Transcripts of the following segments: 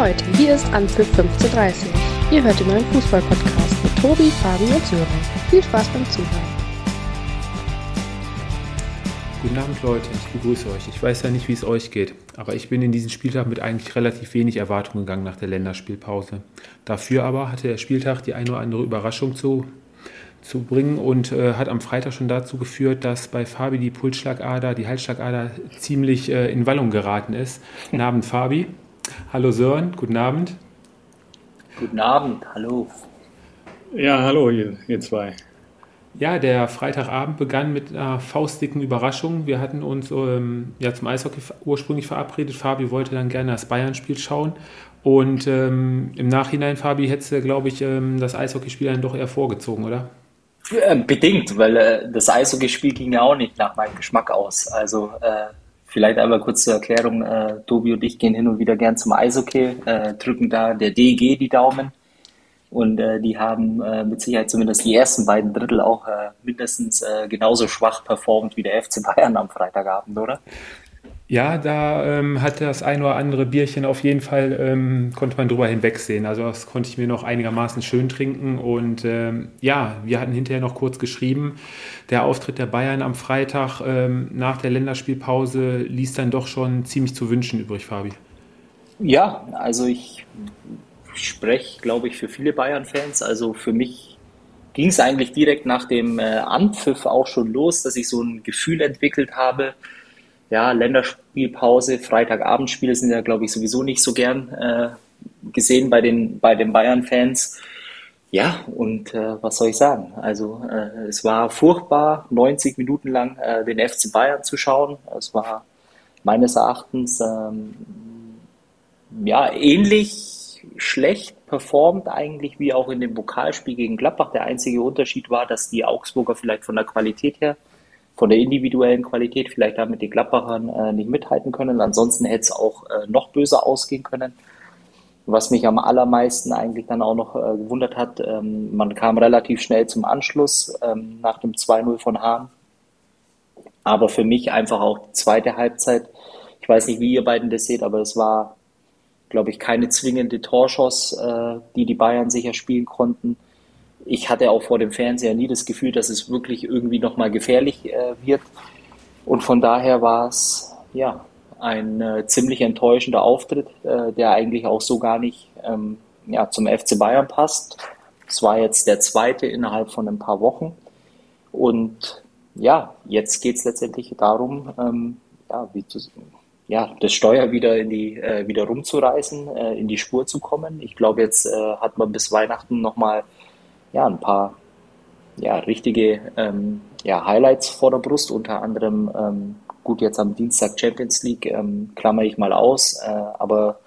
Leute, hier ist Anpfiff 1530. Ihr hört den neuen Fußball-Podcast mit Tobi, Fabi und Sören. Viel Spaß beim Zuhören. Guten Abend Leute, ich begrüße euch. Ich weiß ja nicht, wie es euch geht, aber ich bin in diesen Spieltag mit eigentlich relativ wenig Erwartungen gegangen nach der Länderspielpause. Dafür aber hatte der Spieltag die eine oder andere Überraschung zu, zu bringen und äh, hat am Freitag schon dazu geführt, dass bei Fabi die Pulsschlagader, die Halsschlagader ziemlich äh, in Wallung geraten ist. Guten Abend Fabi. Hallo Sören, guten Abend. Guten Abend, hallo. Ja, hallo ihr, ihr zwei. Ja, der Freitagabend begann mit einer faustdicken Überraschung. Wir hatten uns ähm, ja zum Eishockey ursprünglich verabredet. Fabi wollte dann gerne das Bayern-Spiel schauen. Und ähm, im Nachhinein, Fabi, hättest du, glaube ich, ähm, das Eishockeyspiel dann doch eher vorgezogen, oder? Äh, bedingt, weil äh, das Eishockeyspiel ging ja auch nicht nach meinem Geschmack aus. Also äh, vielleicht einmal kurz zur Erklärung. Äh, Tobi und ich gehen hin und wieder gern zum Eishockey, äh, drücken da der DG die Daumen. Und äh, die haben äh, mit Sicherheit zumindest die ersten beiden Drittel auch äh, mindestens äh, genauso schwach performt wie der FC Bayern am Freitagabend, oder? Ja, da ähm, hat das ein oder andere Bierchen auf jeden Fall, ähm, konnte man drüber hinwegsehen. Also das konnte ich mir noch einigermaßen schön trinken. Und ähm, ja, wir hatten hinterher noch kurz geschrieben, der Auftritt der Bayern am Freitag ähm, nach der Länderspielpause ließ dann doch schon ziemlich zu wünschen übrig, Fabi. Ja, also ich spreche, glaube ich, für viele Bayern-Fans. Also für mich ging es eigentlich direkt nach dem äh, Anpfiff auch schon los, dass ich so ein Gefühl entwickelt habe. Ja, Länderspielpause, Freitagabendspiele sind ja, glaube ich, sowieso nicht so gern äh, gesehen bei den, bei den Bayern-Fans. Ja, und äh, was soll ich sagen? Also äh, es war furchtbar, 90 Minuten lang äh, den FC Bayern zu schauen. Es war meines Erachtens ähm, ja ähnlich schlecht performt eigentlich wie auch in dem Pokalspiel gegen Gladbach. Der einzige Unterschied war, dass die Augsburger vielleicht von der Qualität her, von der individuellen Qualität vielleicht da mit den Gladbachern äh, nicht mithalten können. Ansonsten hätte es auch äh, noch böser ausgehen können. Was mich am allermeisten eigentlich dann auch noch äh, gewundert hat, ähm, man kam relativ schnell zum Anschluss ähm, nach dem 2-0 von Hahn. Aber für mich einfach auch die zweite Halbzeit. Ich weiß nicht, wie ihr beiden das seht, aber es war glaube ich, keine zwingende Torschance, äh, die die Bayern sicher spielen konnten. Ich hatte auch vor dem Fernseher nie das Gefühl, dass es wirklich irgendwie nochmal gefährlich äh, wird. Und von daher war es ja ein äh, ziemlich enttäuschender Auftritt, äh, der eigentlich auch so gar nicht ähm, ja, zum FC Bayern passt. Es war jetzt der zweite innerhalb von ein paar Wochen. Und ja, jetzt geht es letztendlich darum, ähm, ja, zu, ja, das Steuer wieder in die äh, wieder rumzureißen, äh, in die Spur zu kommen. Ich glaube, jetzt äh, hat man bis Weihnachten nochmal ja, ein paar ja, richtige ähm, ja, Highlights vor der Brust, unter anderem ähm, gut jetzt am Dienstag Champions League, ähm, klammer ich mal aus, äh, aber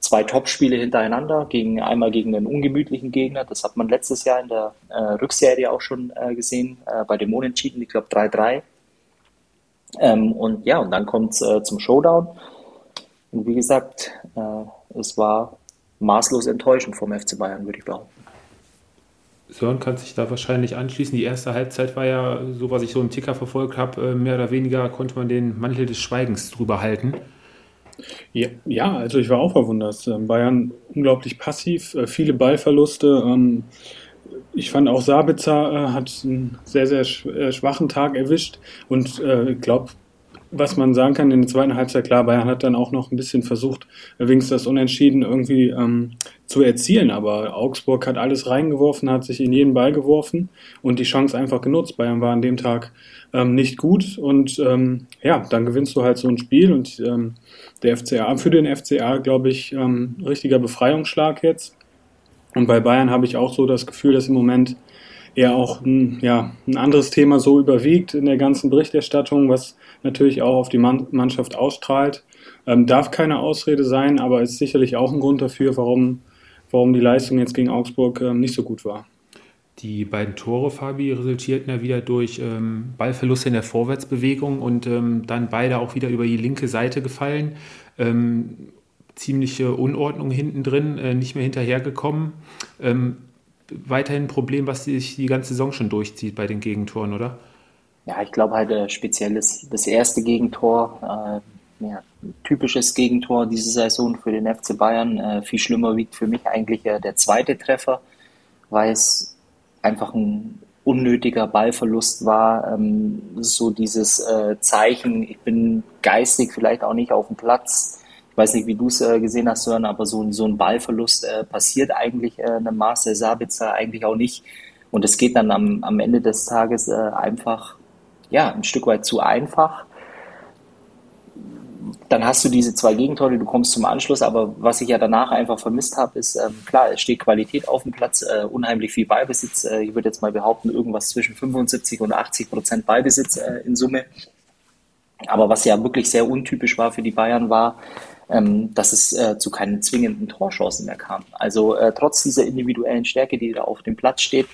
zwei Top-Spiele hintereinander, gegen, einmal gegen einen ungemütlichen Gegner, das hat man letztes Jahr in der äh, Rückserie auch schon äh, gesehen, äh, bei dem Unentschieden, ich glaube 3-3 ähm, und ja, und dann kommt es äh, zum Showdown. Und wie gesagt, äh, es war maßlos enttäuschend vom FC Bayern, würde ich behaupten. Sören kann sich da wahrscheinlich anschließen. Die erste Halbzeit war ja, so was ich so im Ticker verfolgt habe, äh, mehr oder weniger konnte man den Mantel des Schweigens drüber halten. Ja, ja also ich war auch verwundert. Ähm, Bayern unglaublich passiv, äh, viele Ballverluste. Ähm, ich fand auch Sabitzer äh, hat einen sehr, sehr schwachen Tag erwischt und ich glaube, was man sagen kann in der zweiten Halbzeit, klar, Bayern hat dann auch noch ein bisschen versucht, wenigstens das Unentschieden irgendwie ähm, zu erzielen, aber Augsburg hat alles reingeworfen, hat sich in jeden Ball geworfen und die Chance einfach genutzt. Bayern war an dem Tag ähm, nicht gut und ähm, ja, dann gewinnst du halt so ein Spiel und ähm, der FCA, für den FCA, glaube ich, ähm, richtiger Befreiungsschlag jetzt. Und bei Bayern habe ich auch so das Gefühl, dass im Moment eher auch ein, ja, ein anderes Thema so überwiegt in der ganzen Berichterstattung, was natürlich auch auf die Mannschaft ausstrahlt. Ähm, darf keine Ausrede sein, aber ist sicherlich auch ein Grund dafür, warum, warum die Leistung jetzt gegen Augsburg ähm, nicht so gut war. Die beiden Tore, Fabi, resultierten ja wieder durch ähm, Ballverluste in der Vorwärtsbewegung und ähm, dann beide auch wieder über die linke Seite gefallen. Ähm, ziemliche Unordnung hinten drin, äh, nicht mehr hinterhergekommen. Ähm, weiterhin ein Problem, was sich die ganze Saison schon durchzieht bei den Gegentoren, oder? Ja, ich glaube halt äh, speziell das, das erste Gegentor, äh, ja, typisches Gegentor diese Saison für den FC Bayern. Äh, viel schlimmer wiegt für mich eigentlich äh, der zweite Treffer, weil es einfach ein unnötiger Ballverlust war. Ähm, so dieses äh, Zeichen, ich bin geistig vielleicht auch nicht auf dem Platz. Ich weiß nicht, wie du es äh, gesehen hast, Sören, aber so, so ein Ballverlust äh, passiert eigentlich äh, einem Marcel Sabitzer eigentlich auch nicht. Und es geht dann am, am Ende des Tages äh, einfach ja, ein Stück weit zu einfach dann hast du diese zwei Gegentore, du kommst zum Anschluss, aber was ich ja danach einfach vermisst habe, ist, ähm, klar, es steht Qualität auf dem Platz, äh, unheimlich viel Ballbesitz. Äh, ich würde jetzt mal behaupten, irgendwas zwischen 75 und 80 Prozent Ballbesitz in Summe. Aber was ja wirklich sehr untypisch war für die Bayern, war, ähm, dass es äh, zu keinen zwingenden Torchancen mehr kam. Also äh, trotz dieser individuellen Stärke, die da auf dem Platz steht,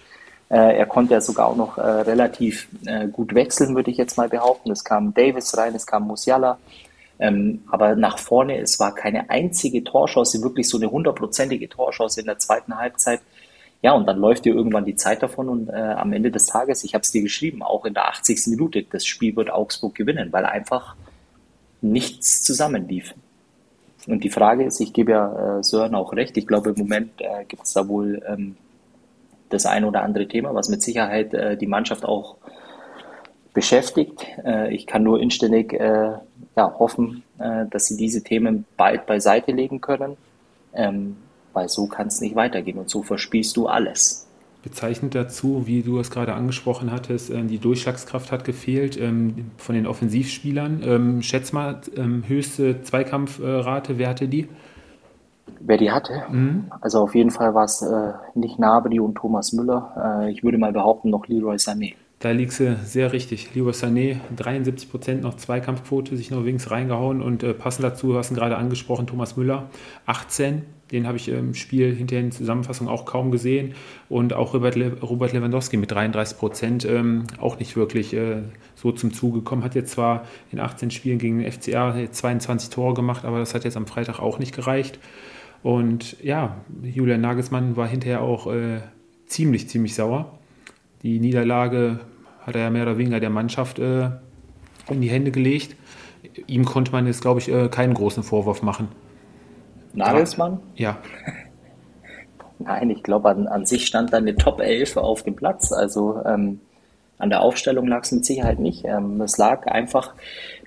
äh, er konnte ja sogar auch noch relativ gut wechseln, würde ich jetzt mal behaupten. Es kam Davis rein, es kam Musiala. Ähm, aber nach vorne, es war keine einzige Torchance, wirklich so eine hundertprozentige Torchance in der zweiten Halbzeit. Ja, und dann läuft dir irgendwann die Zeit davon und äh, am Ende des Tages, ich habe es dir geschrieben, auch in der 80. Minute, das Spiel wird Augsburg gewinnen, weil einfach nichts zusammenlief. Und die Frage ist, ich gebe ja äh, Sören auch recht, ich glaube im Moment äh, gibt es da wohl ähm, das ein oder andere Thema, was mit Sicherheit äh, die Mannschaft auch beschäftigt. Äh, ich kann nur inständig äh, ja, hoffen, äh, dass sie diese Themen bald beiseite legen können, ähm, weil so kann es nicht weitergehen und so verspielst du alles. Bezeichnet dazu, wie du es gerade angesprochen hattest, äh, die Durchschlagskraft hat gefehlt ähm, von den Offensivspielern. Ähm, schätz mal, ähm, höchste Zweikampfrate, wer hatte die? Wer die hatte? Mhm. Also auf jeden Fall war es äh, nicht Nabri und Thomas Müller. Äh, ich würde mal behaupten, noch Leroy Sané. Da liegst du sehr richtig. Lieber Sané, 73 Prozent noch Zweikampfquote, sich noch wenigstens reingehauen und äh, passend dazu, du hast ihn gerade angesprochen, Thomas Müller, 18. Den habe ich im Spiel hinterher in Zusammenfassung auch kaum gesehen. Und auch Robert, Le Robert Lewandowski mit 33 Prozent ähm, auch nicht wirklich äh, so zum Zuge gekommen. Hat jetzt zwar in 18 Spielen gegen den FCA 22 Tore gemacht, aber das hat jetzt am Freitag auch nicht gereicht. Und ja, Julian Nagelsmann war hinterher auch äh, ziemlich, ziemlich sauer. Die Niederlage hat er ja mehr oder weniger der Mannschaft äh, in die Hände gelegt. Ihm konnte man jetzt, glaube ich, äh, keinen großen Vorwurf machen. Nagelsmann? Ja. Nein, ich glaube, an, an sich stand da eine Top 11 auf dem Platz. Also ähm, an der Aufstellung lag es mit Sicherheit nicht. Ähm, es lag einfach,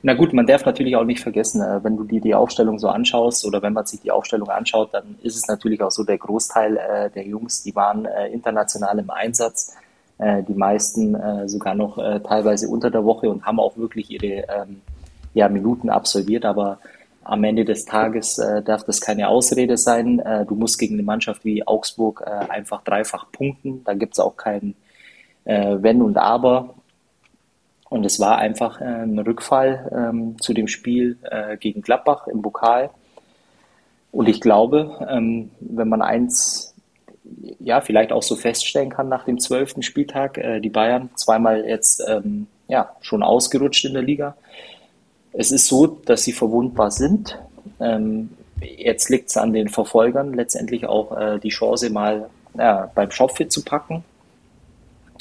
na gut, man darf natürlich auch nicht vergessen, äh, wenn du dir die Aufstellung so anschaust oder wenn man sich die Aufstellung anschaut, dann ist es natürlich auch so, der Großteil äh, der Jungs, die waren äh, international im Einsatz. Äh, die meisten äh, sogar noch äh, teilweise unter der Woche und haben auch wirklich ihre ähm, ja, Minuten absolviert. Aber am Ende des Tages äh, darf das keine Ausrede sein. Äh, du musst gegen eine Mannschaft wie Augsburg äh, einfach dreifach punkten. Da gibt es auch kein äh, Wenn und Aber. Und es war einfach äh, ein Rückfall ähm, zu dem Spiel äh, gegen Gladbach im Pokal. Und ich glaube, ähm, wenn man eins ja, vielleicht auch so feststellen kann nach dem zwölften Spieltag. Äh, die Bayern zweimal jetzt ähm, ja, schon ausgerutscht in der Liga. Es ist so, dass sie verwundbar sind. Ähm, jetzt liegt es an den Verfolgern, letztendlich auch äh, die Chance mal ja, beim Shopfit zu packen.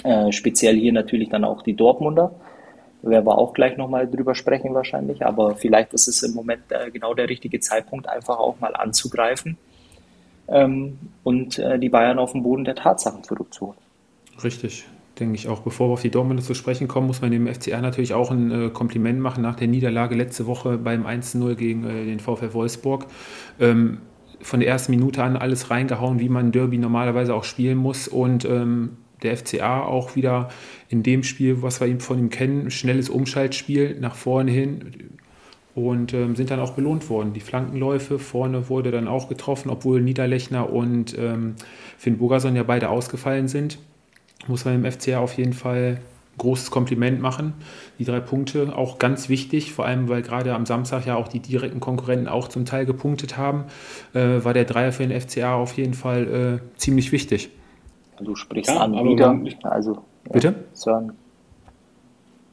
Äh, speziell hier natürlich dann auch die Dortmunder. Werden wir auch gleich nochmal drüber sprechen wahrscheinlich, aber vielleicht ist es im Moment äh, genau der richtige Zeitpunkt, einfach auch mal anzugreifen ähm, und äh, die Bayern auf den Boden der Tatsachen zurückzuholen. Richtig, denke ich auch. Bevor wir auf die Dortmunder zu sprechen kommen, muss man dem FCR natürlich auch ein äh, Kompliment machen nach der Niederlage letzte Woche beim 1-0 gegen äh, den VfL Wolfsburg. Ähm, von der ersten Minute an alles reingehauen, wie man Derby normalerweise auch spielen muss und ähm, der FCA auch wieder in dem Spiel, was wir von ihm kennen, schnelles Umschaltspiel nach vorne hin, und ähm, sind dann auch belohnt worden. Die Flankenläufe vorne wurde dann auch getroffen, obwohl Niederlechner und ähm, Finn Burgerson ja beide ausgefallen sind. Muss man dem FCR auf jeden Fall ein großes Kompliment machen. Die drei Punkte auch ganz wichtig, vor allem weil gerade am Samstag ja auch die direkten Konkurrenten auch zum Teil gepunktet haben, äh, war der Dreier für den FCA auf jeden Fall äh, ziemlich wichtig. Du sprichst ja, an wieder, also bitte. Sören,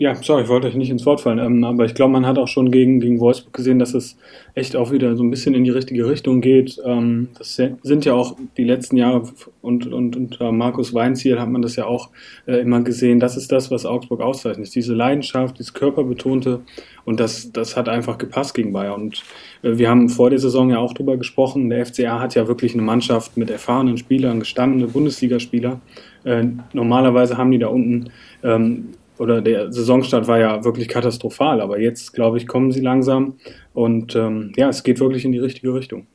Ja, sorry, ich wollte euch nicht ins Wort fallen, ähm, aber ich glaube, man hat auch schon gegen, gegen Wolfsburg gesehen, dass es echt auch wieder so ein bisschen in die richtige Richtung geht. Ähm, das sind ja auch die letzten Jahre und, und unter Markus Weinziel hat man das ja auch äh, immer gesehen. Das ist das, was Augsburg auszeichnet. Diese Leidenschaft, dieses Körperbetonte und das, das hat einfach gepasst gegen Bayern. Und äh, wir haben vor der Saison ja auch drüber gesprochen. Der FCA hat ja wirklich eine Mannschaft mit erfahrenen Spielern, gestandene Bundesligaspieler. Äh, normalerweise haben die da unten ähm, oder der Saisonstart war ja wirklich katastrophal, aber jetzt, glaube ich, kommen sie langsam und ähm, ja, es geht wirklich in die richtige Richtung.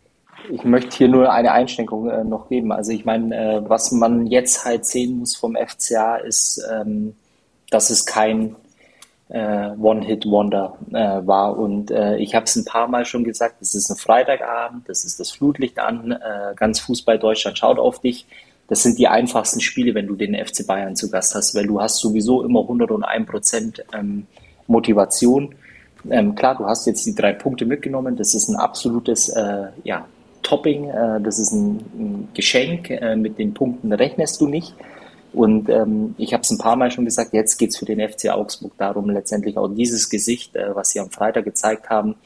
Ich möchte hier nur eine Einschränkung äh, noch geben. Also ich meine, äh, was man jetzt halt sehen muss vom FCA ist, ähm, dass es kein äh, One-Hit-Wonder äh, war. Und äh, ich habe es ein paar Mal schon gesagt, es ist ein Freitagabend, das ist das Flutlicht an, äh, ganz Fußball Deutschland schaut auf dich das sind die einfachsten Spiele, wenn du den FC Bayern zu Gast hast, weil du hast sowieso immer 101 Prozent ähm, Motivation. Ähm, klar, du hast jetzt die drei Punkte mitgenommen. Das ist ein absolutes äh, ja, Topping. Äh, das ist ein, ein Geschenk. Äh, mit den Punkten rechnest du nicht. Und ähm, ich habe es ein paar Mal schon gesagt, jetzt geht es für den FC Augsburg darum, letztendlich auch dieses Gesicht, äh, was sie am Freitag gezeigt haben,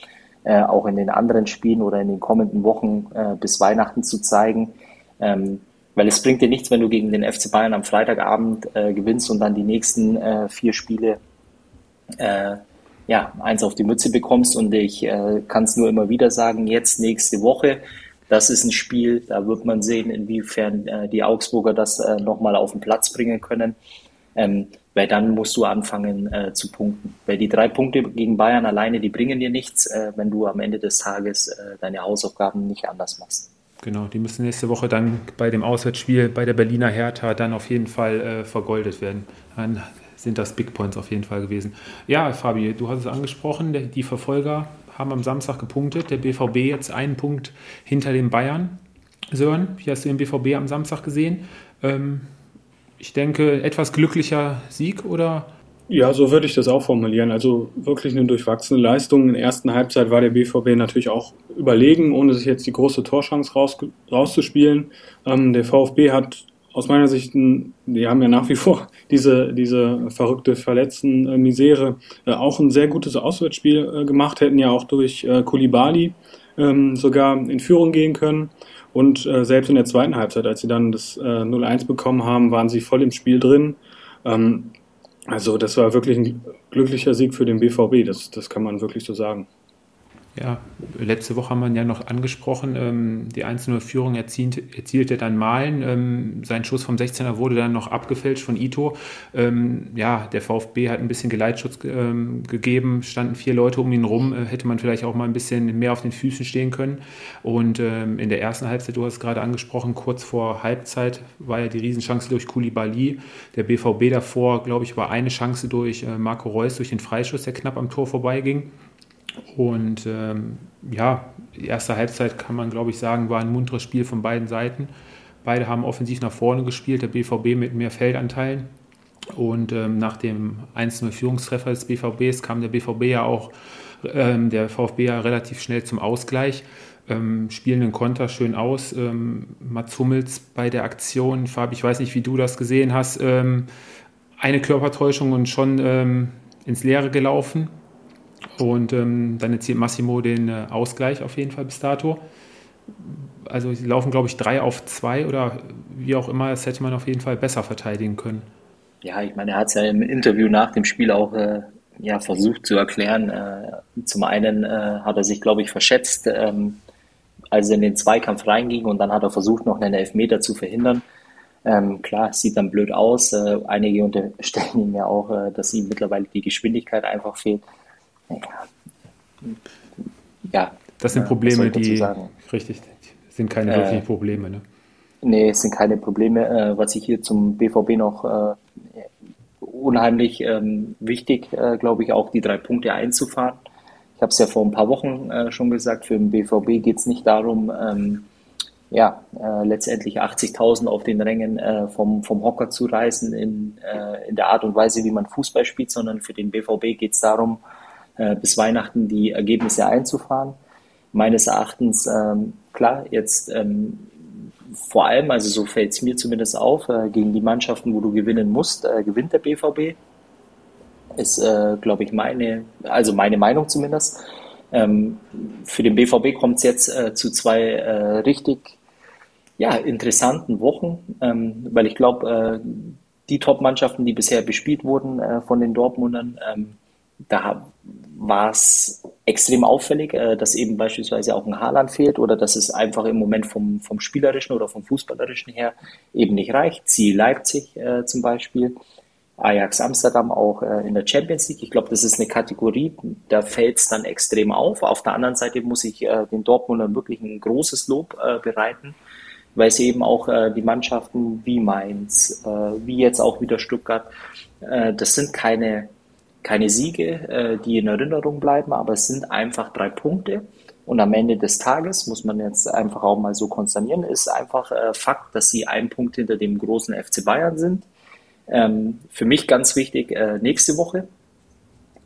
äh, auch in den anderen Spielen oder in den kommenden Wochen äh, bis Weihnachten zu zeigen. Ähm, weil es bringt dir nichts, wenn du gegen den FC Bayern am Freitagabend äh, gewinnst und dann die nächsten äh, vier Spiele äh, ja, eins auf die Mütze bekommst. Und ich äh, kann es nur immer wieder sagen, jetzt nächste Woche, das ist ein Spiel, da wird man sehen, inwiefern äh, die Augsburger das äh, nochmal auf den Platz bringen können. Ähm, weil dann musst du anfangen äh, zu punkten. Weil die drei Punkte gegen Bayern alleine, die bringen dir nichts, äh, wenn du am Ende des Tages äh, deine Hausaufgaben nicht anders machst. Genau, die müssen nächste Woche dann bei dem Auswärtsspiel bei der Berliner Hertha dann auf jeden Fall äh, vergoldet werden. Dann sind das Big Points auf jeden Fall gewesen. Ja, Fabi, du hast es angesprochen, die Verfolger haben am Samstag gepunktet. Der BVB jetzt einen Punkt hinter den Bayern. Sören, wie hast du den BVB am Samstag gesehen? Ähm, ich denke, etwas glücklicher Sieg oder ja, so würde ich das auch formulieren. Also wirklich eine durchwachsene Leistung. In der ersten Halbzeit war der BVB natürlich auch überlegen, ohne sich jetzt die große Torschance raus, rauszuspielen. Ähm, der VfB hat aus meiner Sicht, die haben ja nach wie vor diese, diese verrückte verletzten Misere, äh, auch ein sehr gutes Auswärtsspiel äh, gemacht, hätten ja auch durch äh, Kulibali ähm, sogar in Führung gehen können. Und äh, selbst in der zweiten Halbzeit, als sie dann das äh, 0-1 bekommen haben, waren sie voll im Spiel drin. Ähm, also das war wirklich ein glücklicher Sieg für den BVB, das, das kann man wirklich so sagen. Ja, letzte Woche haben wir ja noch angesprochen, ähm, die 1-0-Führung erzielte, erzielte dann Malen. Ähm, sein Schuss vom 16er wurde dann noch abgefälscht von Ito. Ähm, ja, der VfB hat ein bisschen Geleitschutz ähm, gegeben, standen vier Leute um ihn rum, äh, hätte man vielleicht auch mal ein bisschen mehr auf den Füßen stehen können. Und ähm, in der ersten Halbzeit, du hast es gerade angesprochen, kurz vor Halbzeit war ja die Riesenchance durch Koulibaly. Der BVB davor, glaube ich, war eine Chance durch äh, Marco Reus durch den Freischuss, der knapp am Tor vorbeiging. Und ähm, ja, die erste Halbzeit kann man, glaube ich, sagen, war ein munteres Spiel von beiden Seiten. Beide haben offensiv nach vorne gespielt, der BVB mit mehr Feldanteilen. Und ähm, nach dem 1-0 Führungstreffer des BVBs kam der BVB ja auch, ähm, der VfB ja relativ schnell zum Ausgleich. Ähm, spielen den Konter schön aus. Ähm, Mats Hummels bei der Aktion, Fabi, ich weiß nicht, wie du das gesehen hast, ähm, eine Körpertäuschung und schon ähm, ins Leere gelaufen. Und ähm, dann erzielt Massimo den äh, Ausgleich auf jeden Fall bis dato. Also sie laufen, glaube ich, drei auf zwei oder wie auch immer, das hätte man auf jeden Fall besser verteidigen können. Ja, ich meine, er hat es ja im Interview nach dem Spiel auch äh, ja, versucht zu erklären. Äh, zum einen äh, hat er sich, glaube ich, verschätzt, ähm, als er in den Zweikampf reinging und dann hat er versucht, noch einen Elfmeter zu verhindern. Ähm, klar, sieht dann blöd aus. Äh, einige unterstellen ihm ja auch, äh, dass ihm mittlerweile die Geschwindigkeit einfach fehlt ja. Das sind Probleme, die richtig sind keine äh, wirklichen Probleme. Ne? Nee, es sind keine Probleme. Äh, was ich hier zum BVB noch äh, unheimlich ähm, wichtig, äh, glaube ich, auch die drei Punkte einzufahren. Ich habe es ja vor ein paar Wochen äh, schon gesagt, für den BVB geht es nicht darum, ähm, ja, äh, letztendlich 80.000 auf den Rängen äh, vom, vom Hocker zu reißen in, äh, in der Art und Weise, wie man Fußball spielt, sondern für den BVB geht es darum, äh, bis Weihnachten die Ergebnisse einzufahren. Meines Erachtens, ähm, klar, jetzt ähm, vor allem, also so fällt es mir zumindest auf, äh, gegen die Mannschaften, wo du gewinnen musst, äh, gewinnt der BVB. ist, äh, glaube ich, meine, also meine Meinung zumindest. Ähm, für den BVB kommt es jetzt äh, zu zwei richtig ja, interessanten Wochen, ähm, weil ich glaube, äh, die Top-Mannschaften, die bisher bespielt wurden äh, von den Dortmundern, ähm, da war es extrem auffällig, äh, dass eben beispielsweise auch ein Haaland fehlt oder dass es einfach im Moment vom, vom Spielerischen oder vom Fußballerischen her eben nicht reicht. Ziel Leipzig äh, zum Beispiel. Ajax Amsterdam auch äh, in der Champions League. Ich glaube, das ist eine Kategorie, da fällt es dann extrem auf. Auf der anderen Seite muss ich äh, den Dortmundern wirklich ein großes Lob äh, bereiten, weil sie eben auch äh, die Mannschaften wie Mainz, wie jetzt auch wieder Stuttgart, das sind keine, keine Siege, die in Erinnerung bleiben, aber es sind einfach drei Punkte. Und am Ende des Tages, muss man jetzt einfach auch mal so konsternieren, ist einfach Fakt, dass sie ein Punkt hinter dem großen FC Bayern sind ähm, für mich ganz wichtig, äh, nächste Woche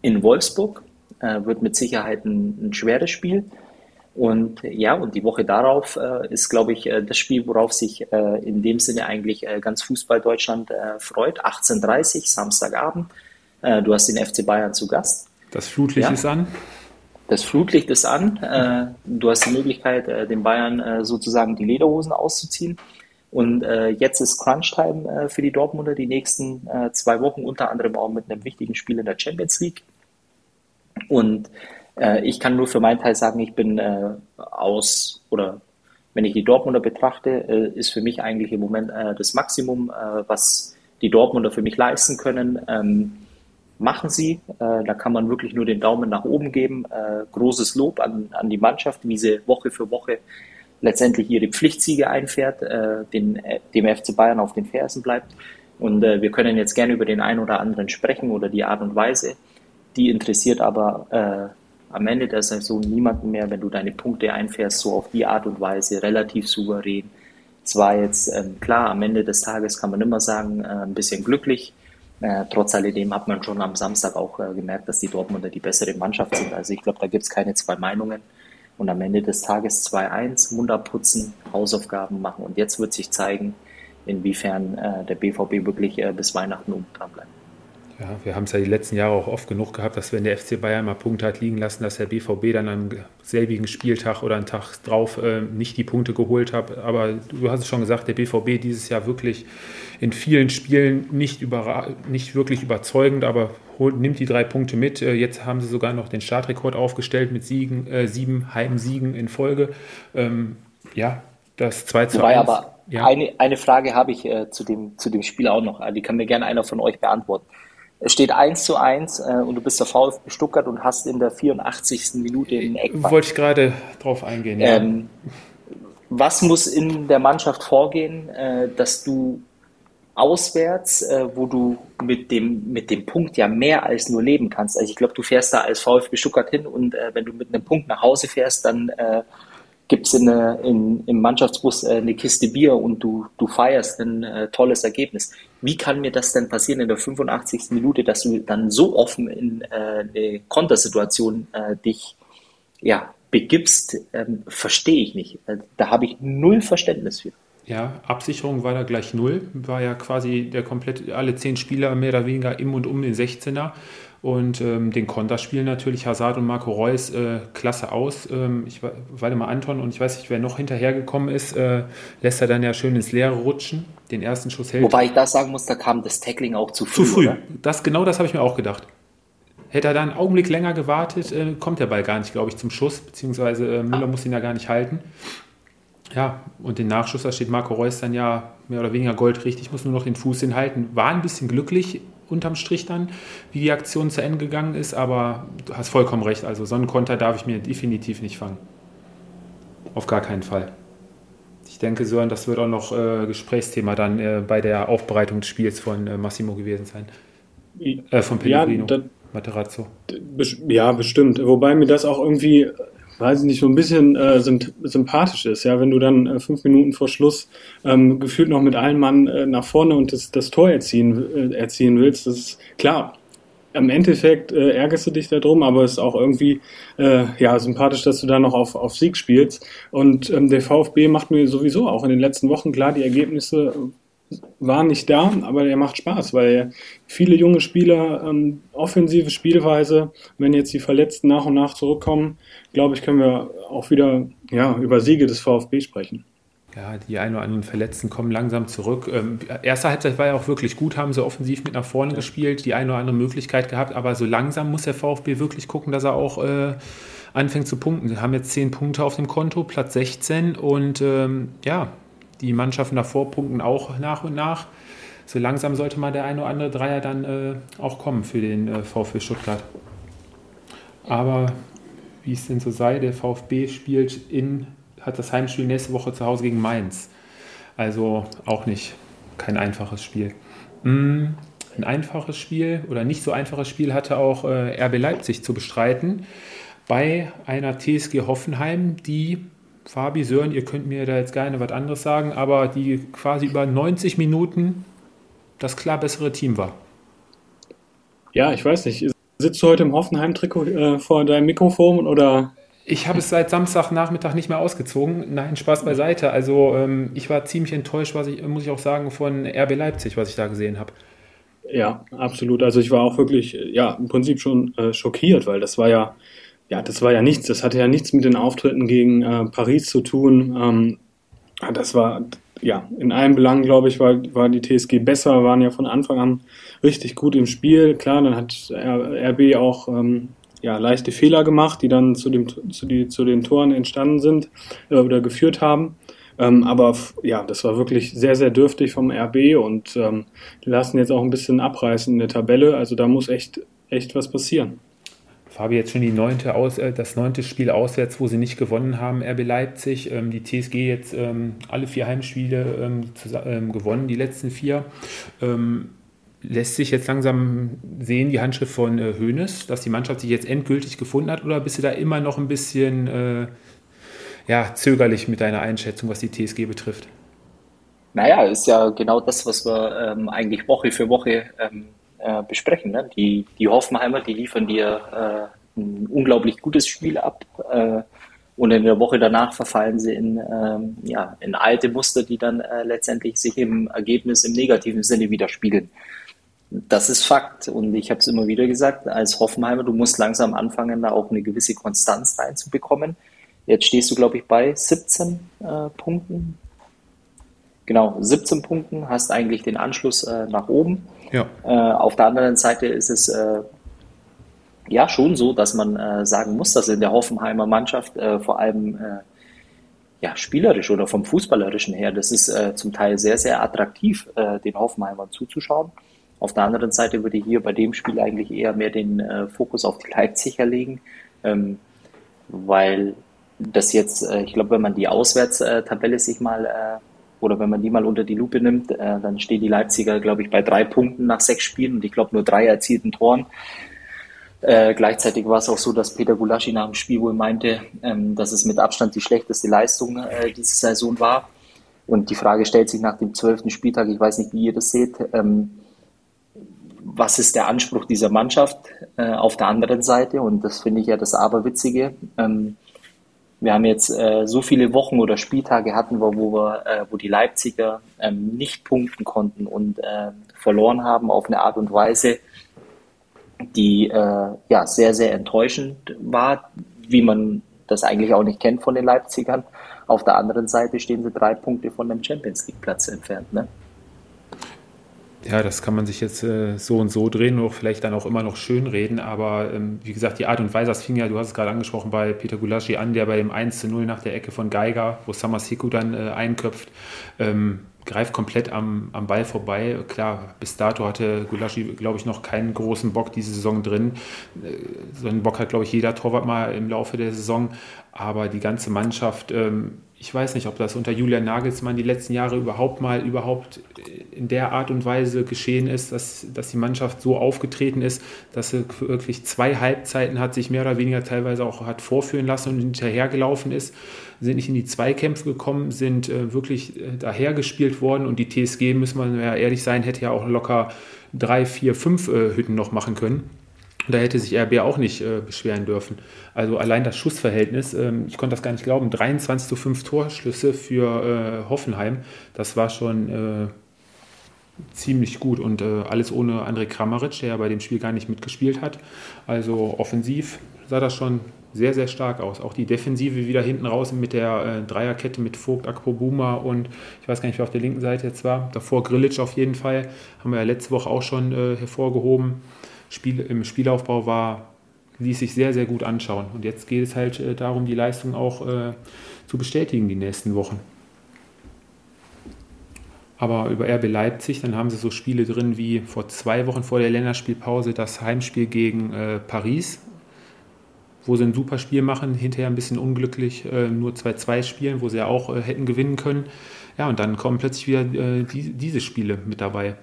in Wolfsburg äh, wird mit Sicherheit ein, ein, schweres Spiel. Und ja, und die Woche darauf äh, ist, glaube ich, äh, das Spiel, worauf sich äh, in dem Sinne eigentlich äh, ganz Fußball Deutschland freut. 18.30 Samstagabend. Du hast den FC Bayern zu Gast. Das Flutlicht ja. ist an. Das Flutlicht ist an. du hast die Möglichkeit, den Bayern sozusagen die Lederhosen auszuziehen. Und äh, jetzt ist Crunch-Time äh, für die Dortmunder die nächsten äh, zwei Wochen, unter anderem auch mit einem wichtigen Spiel in der Champions League. Und äh, ich kann nur für meinen Teil sagen, ich bin äh, aus, oder wenn ich die Dortmunder betrachte, äh, ist für mich eigentlich im Moment äh, das Maximum, äh, was die Dortmunder für mich leisten können. Machen sie. Äh, da kann man wirklich nur den Daumen nach oben geben. Äh, großes Lob an, an die Mannschaft, wie sie Woche für Woche letztendlich ihre Pflichtsiege einfährt, äh, den, äh, dem FC Bayern auf den Fersen bleibt. Und äh, wir können jetzt gerne über den einen oder anderen sprechen oder die Art und Weise. Die interessiert aber äh, am Ende der Saison niemanden mehr, wenn du deine Punkte einfährst, so auf die Art und Weise, relativ souverän. Zwar jetzt ähm, klar, am Ende des Tages kann man immer sagen, ein bisschen glücklich. Äh, trotz alledem hat man schon am Samstag auch äh, gemerkt, dass die Dortmunder die bessere Mannschaft sind. Also ich glaube, da gibt es keine zwei Meinungen und am Ende des Tages 2-1, Munter putzen, Hausaufgaben machen. Und jetzt wird sich zeigen, inwiefern äh, der BVB wirklich äh, bis Weihnachten oben dran bleibt. Ja, wir haben es ja die letzten Jahre auch oft genug gehabt, dass wenn der FC Bayern mal Punkte hat liegen lassen, dass der BVB dann am selbigen Spieltag oder einen Tag drauf äh, nicht die Punkte geholt hat. Aber du hast es schon gesagt, der BVB dieses Jahr wirklich in vielen Spielen nicht, nicht wirklich überzeugend, aber holt, nimmt die drei Punkte mit. Äh, jetzt haben sie sogar noch den Startrekord aufgestellt mit Siegen, äh, sieben Heimsiegen in Folge. Ähm, ja, das 2 zu Wobei 1. aber ja. eine, eine Frage habe ich äh, zu, dem, zu dem Spiel auch noch. Die kann mir gerne einer von euch beantworten. Es steht 1 zu 1 äh, und du bist der VfB Stuttgart und hast in der 84. Minute den Eckball. Wollte ich gerade drauf eingehen, ja. Ähm, was muss in der Mannschaft vorgehen, äh, dass du auswärts, äh, wo du mit dem, mit dem Punkt ja mehr als nur leben kannst. Also ich glaube, du fährst da als VfB Stuttgart hin und äh, wenn du mit einem Punkt nach Hause fährst, dann äh, gibt es in, in, im Mannschaftsbus äh, eine Kiste Bier und du, du feierst ein äh, tolles Ergebnis. Wie kann mir das denn passieren in der 85. Minute, dass du dann so offen in äh, eine Kontersituation äh, dich ja, begibst, ähm, verstehe ich nicht. Äh, da habe ich null Verständnis für. Ja, Absicherung war da gleich null. War ja quasi der komplett, alle zehn Spieler mehr oder weniger im und um den 16er. Und ähm, den Konter spielen natürlich Hazard und Marco Reus äh, klasse aus. Ähm, ich warte mal Anton und ich weiß nicht, wer noch hinterhergekommen ist, äh, lässt er dann ja schön ins Leere rutschen. Den ersten Schuss hält. Wobei ich da sagen muss, da kam das Tackling auch zu früh. Zu früh. Das, genau das habe ich mir auch gedacht. Hätte er da einen Augenblick länger gewartet, äh, kommt der Ball gar nicht, glaube ich, zum Schuss, beziehungsweise äh, Müller ah. muss ihn ja gar nicht halten. Ja, und den Nachschuss, da steht Marco Reus dann ja mehr oder weniger goldrichtig, muss nur noch den Fuß hinhalten. War ein bisschen glücklich unterm Strich dann, wie die Aktion zu Ende gegangen ist, aber du hast vollkommen recht. Also so einen Konter darf ich mir definitiv nicht fangen. Auf gar keinen Fall. Ich denke, Sören, das wird auch noch äh, Gesprächsthema dann äh, bei der Aufbereitung des Spiels von äh, Massimo gewesen sein. Äh, von Pellegrino. Ja, Materazzo. Ja, bestimmt. Wobei mir das auch irgendwie weiß ich nicht, so ein bisschen äh, sympathisch ist, ja, wenn du dann äh, fünf Minuten vor Schluss ähm, gefühlt noch mit allen Mann äh, nach vorne und das, das Tor erziehen, äh, erziehen willst, das ist klar. Im Endeffekt äh, ärgerst du dich darum, aber es ist auch irgendwie äh, ja sympathisch, dass du da noch auf, auf Sieg spielst. Und ähm, der VfB macht mir sowieso auch in den letzten Wochen klar, die Ergebnisse war nicht da, aber der macht Spaß, weil viele junge Spieler, ähm, offensive Spielweise, wenn jetzt die Verletzten nach und nach zurückkommen, glaube ich, können wir auch wieder ja, über Siege des VfB sprechen. Ja, die ein oder anderen Verletzten kommen langsam zurück. Ähm, erste Halbzeit war ja auch wirklich gut, haben sie offensiv mit nach vorne ja. gespielt, die eine oder andere Möglichkeit gehabt, aber so langsam muss der VfB wirklich gucken, dass er auch äh, anfängt zu punkten. Sie haben jetzt zehn Punkte auf dem Konto, Platz 16 und ähm, ja, die Mannschaften davor punkten auch nach und nach. So langsam sollte mal der ein oder andere Dreier dann äh, auch kommen für den äh, VfB Stuttgart. Aber wie es denn so sei, der VfB spielt in, hat das Heimspiel nächste Woche zu Hause gegen Mainz. Also auch nicht kein einfaches Spiel. Mm, ein einfaches Spiel oder nicht so einfaches Spiel hatte auch äh, RB Leipzig zu bestreiten bei einer TSG Hoffenheim, die Fabi, Sören, ihr könnt mir da jetzt gerne was anderes sagen, aber die quasi über 90 Minuten das klar bessere Team war. Ja, ich weiß nicht. Sitzt du heute im Hoffenheim-Trikot äh, vor deinem Mikrofon oder? Ich habe es seit Samstagnachmittag nicht mehr ausgezogen. Nein, Spaß beiseite. Also ähm, ich war ziemlich enttäuscht, was ich, muss ich auch sagen, von RB Leipzig, was ich da gesehen habe. Ja, absolut. Also ich war auch wirklich, ja, im Prinzip schon äh, schockiert, weil das war ja ja, das war ja nichts. Das hatte ja nichts mit den Auftritten gegen äh, Paris zu tun. Ähm, das war, ja, in allen Belangen, glaube ich, war, war die TSG besser, waren ja von Anfang an richtig gut im Spiel. Klar, dann hat RB auch ähm, ja, leichte Fehler gemacht, die dann zu, dem, zu, die, zu den Toren entstanden sind äh, oder geführt haben. Ähm, aber ja, das war wirklich sehr, sehr dürftig vom RB und ähm, die lassen jetzt auch ein bisschen abreißen in der Tabelle. Also da muss echt, echt was passieren. Fabi jetzt schon die neunte Aus, äh, das neunte Spiel auswärts, wo sie nicht gewonnen haben, RB Leipzig. Ähm, die TSG jetzt ähm, alle vier Heimspiele ähm, ähm, gewonnen, die letzten vier. Ähm, lässt sich jetzt langsam sehen, die Handschrift von äh, Hoeneß, dass die Mannschaft sich jetzt endgültig gefunden hat, oder bist du da immer noch ein bisschen äh, ja, zögerlich mit deiner Einschätzung, was die TSG betrifft? Naja, ist ja genau das, was wir ähm, eigentlich Woche für Woche äh, besprechen. Ne? Die, die Hoffenheimer, die liefern dir äh, ein unglaublich gutes Spiel ab. Äh, und in der Woche danach verfallen sie in, ähm, ja, in alte Muster, die dann äh, letztendlich sich im Ergebnis im negativen Sinne widerspiegeln. Das ist Fakt. Und ich habe es immer wieder gesagt, als Hoffenheimer, du musst langsam anfangen, da auch eine gewisse Konstanz reinzubekommen. Jetzt stehst du, glaube ich, bei 17 äh, Punkten. Genau, 17 Punkten, hast eigentlich den Anschluss äh, nach oben. Ja. Äh, auf der anderen Seite ist es äh, ja schon so, dass man äh, sagen muss, dass in der Hoffenheimer Mannschaft äh, vor allem äh, ja, spielerisch oder vom Fußballerischen her, das ist äh, zum Teil sehr, sehr attraktiv, den Hoffenheimern zuzuschauen. Auf der anderen Seite würde ich hier bei dem Spiel eigentlich eher mehr den Fokus auf die Leipziger legen, ähm, weil das jetzt, ich glaube, wenn man die Auswärtstabelle sich mal oder wenn man die mal unter die Lupe nimmt, äh, dann stehen die Leipziger, glaube ich, bei drei Punkten nach sechs Spielen und ich glaube nur drei erzielten Toren. Äh, gleichzeitig war es auch so, dass Peter Gulaschi nach dem Spiel wohl meinte, ähm, dass es mit Abstand die schlechteste Leistung äh, diese Saison war. Und die Frage stellt sich nach dem zwölften Spieltag, ich weiß nicht, wie ihr das seht, ähm, was ist der Anspruch dieser Mannschaft äh, auf der anderen Seite? Und das finde ich ja das Aberwitzige. Ähm, wir haben jetzt äh, so viele Wochen oder Spieltage hatten, wo, wo, wir, äh, wo die Leipziger ähm, nicht punkten konnten und äh, verloren haben auf eine Art und Weise, die äh, ja sehr, sehr enttäuschend war, wie man das eigentlich auch nicht kennt von den Leipzigern. Auf der anderen Seite stehen sie drei Punkte von dem Champions League Platz entfernt. Ne? Ja, das kann man sich jetzt äh, so und so drehen oder vielleicht dann auch immer noch schön reden. Aber ähm, wie gesagt, die Art und Weise, das fing ja, du hast es gerade angesprochen, bei Peter Gulaschi an, der bei dem 1 zu 0 nach der Ecke von Geiger, wo Samasiku dann äh, einköpft, ähm, greift komplett am, am Ball vorbei. Klar, bis dato hatte Gulaschi, glaube ich, noch keinen großen Bock diese Saison drin. Äh, so einen Bock hat, glaube ich, jeder Torwart mal im Laufe der Saison. Aber die ganze Mannschaft ähm, ich weiß nicht, ob das unter Julian Nagelsmann die letzten Jahre überhaupt mal überhaupt in der Art und Weise geschehen ist, dass, dass die Mannschaft so aufgetreten ist, dass sie wirklich zwei Halbzeiten hat, sich mehr oder weniger teilweise auch hat vorführen lassen und hinterhergelaufen ist, sind nicht in die Zweikämpfe gekommen, sind äh, wirklich äh, dahergespielt worden und die TSG, müssen wir ja ehrlich sein, hätte ja auch locker drei, vier, fünf äh, Hütten noch machen können. Da hätte sich RB auch nicht äh, beschweren dürfen. Also allein das Schussverhältnis, ähm, ich konnte das gar nicht glauben, 23 zu 5 Torschlüsse für äh, Hoffenheim, das war schon äh, ziemlich gut und äh, alles ohne André Kramaric, der ja bei dem Spiel gar nicht mitgespielt hat. Also offensiv sah das schon sehr, sehr stark aus. Auch die Defensive wieder hinten raus mit der äh, Dreierkette mit Vogt, Akpobuma und ich weiß gar nicht, wer auf der linken Seite jetzt war. Davor Grilic auf jeden Fall. Haben wir ja letzte Woche auch schon äh, hervorgehoben. Spiel, Im Spielaufbau war, ließ sich sehr, sehr gut anschauen. Und jetzt geht es halt äh, darum, die Leistung auch äh, zu bestätigen die nächsten Wochen. Aber über RB Leipzig, dann haben sie so Spiele drin wie vor zwei Wochen vor der Länderspielpause das Heimspiel gegen äh, Paris wo sie ein super Spiel machen, hinterher ein bisschen unglücklich äh, nur 2-2 spielen, wo sie ja auch äh, hätten gewinnen können. Ja, und dann kommen plötzlich wieder äh, die, diese Spiele mit dabei.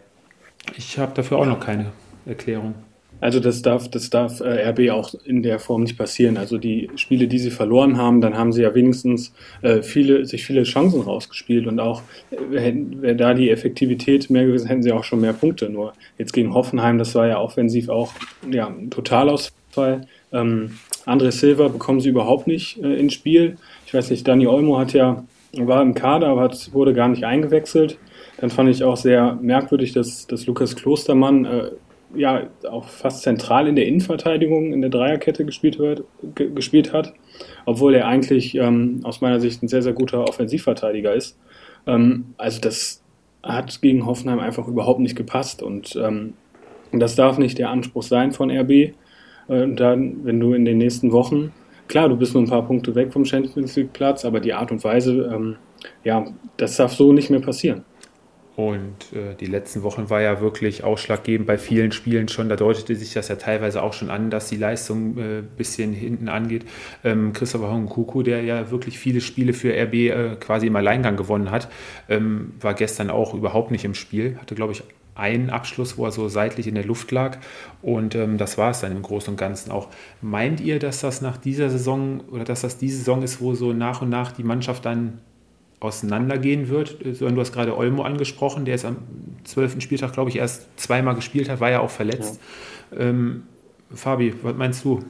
Ich habe dafür auch noch keine Erklärung. Also das darf, das darf äh, RB auch in der Form nicht passieren. Also die Spiele, die sie verloren haben, dann haben sie ja wenigstens äh, viele, sich viele Chancen rausgespielt und auch äh, wäre da die Effektivität mehr gewesen, hätten sie auch schon mehr Punkte. Nur jetzt gegen Hoffenheim, das war ja offensiv auch ja, ein Totalausfall. Ähm, André Silva bekommen sie überhaupt nicht äh, ins Spiel. Ich weiß nicht, Dani Olmo hat ja, war im Kader, aber hat, wurde gar nicht eingewechselt. Dann fand ich auch sehr merkwürdig, dass, dass Lukas Klostermann äh, ja auch fast zentral in der Innenverteidigung in der Dreierkette gespielt, wird, gespielt hat, obwohl er eigentlich ähm, aus meiner Sicht ein sehr, sehr guter Offensivverteidiger ist. Ähm, also das hat gegen Hoffenheim einfach überhaupt nicht gepasst und ähm, das darf nicht der Anspruch sein von RB. Äh, dann, wenn du in den nächsten Wochen, klar, du bist nur ein paar Punkte weg vom Champions League Platz, aber die Art und Weise, ähm, ja, das darf so nicht mehr passieren. Und äh, die letzten Wochen war ja wirklich ausschlaggebend bei vielen Spielen schon. Da deutete sich das ja teilweise auch schon an, dass die Leistung ein äh, bisschen hinten angeht. Ähm, Christopher Honkuku, der ja wirklich viele Spiele für RB äh, quasi im Alleingang gewonnen hat, ähm, war gestern auch überhaupt nicht im Spiel. Hatte, glaube ich, einen Abschluss, wo er so seitlich in der Luft lag. Und ähm, das war es dann im Großen und Ganzen auch. Meint ihr, dass das nach dieser Saison oder dass das die Saison ist, wo so nach und nach die Mannschaft dann auseinandergehen wird? Du hast gerade Olmo angesprochen, der ist am 12. Spieltag, glaube ich, erst zweimal gespielt hat, war ja auch verletzt. Ja. Ähm, Fabi, was meinst du?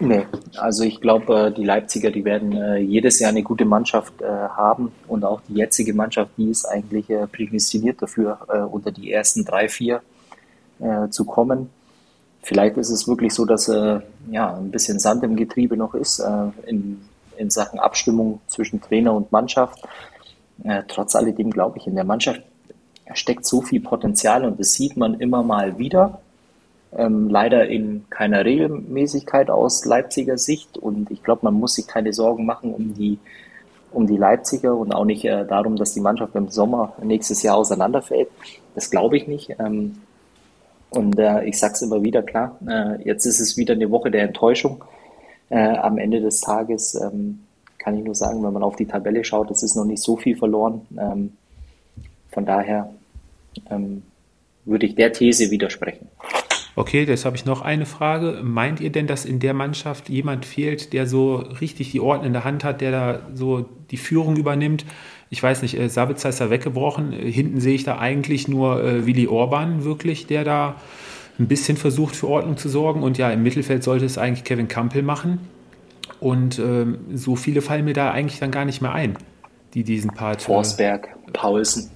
Nee, also ich glaube, äh, die Leipziger, die werden äh, jedes Jahr eine gute Mannschaft äh, haben und auch die jetzige Mannschaft, die ist eigentlich prädestiniert dafür, unter die ersten drei, vier zu kommen. Vielleicht ist es wirklich so, dass ja, ein bisschen Sand im Getriebe noch ist in, in Sachen Abstimmung zwischen Trainer und Mannschaft. Trotz alledem glaube ich, in der Mannschaft steckt so viel Potenzial und das sieht man immer mal wieder ähm, leider in keiner Regelmäßigkeit aus Leipziger Sicht. Und ich glaube, man muss sich keine Sorgen machen um die, um die Leipziger und auch nicht äh, darum, dass die Mannschaft im Sommer nächstes Jahr auseinanderfällt. Das glaube ich nicht. Ähm, und äh, ich sage es immer wieder, klar, äh, jetzt ist es wieder eine Woche der Enttäuschung. Äh, am Ende des Tages ähm, kann ich nur sagen, wenn man auf die Tabelle schaut, es ist noch nicht so viel verloren. Ähm, von daher ähm, würde ich der These widersprechen. Okay, jetzt habe ich noch eine Frage. Meint ihr denn, dass in der Mannschaft jemand fehlt, der so richtig die Orden in der Hand hat, der da so die Führung übernimmt? Ich weiß nicht, äh, Sabitzer ist da weggebrochen. Hinten sehe ich da eigentlich nur äh, Willi Orban wirklich, der da ein bisschen versucht für Ordnung zu sorgen. Und ja, im Mittelfeld sollte es eigentlich Kevin Campbell machen. Und ähm, so viele fallen mir da eigentlich dann gar nicht mehr ein, die diesen Part. Äh, Forsberg, äh, Paulsen.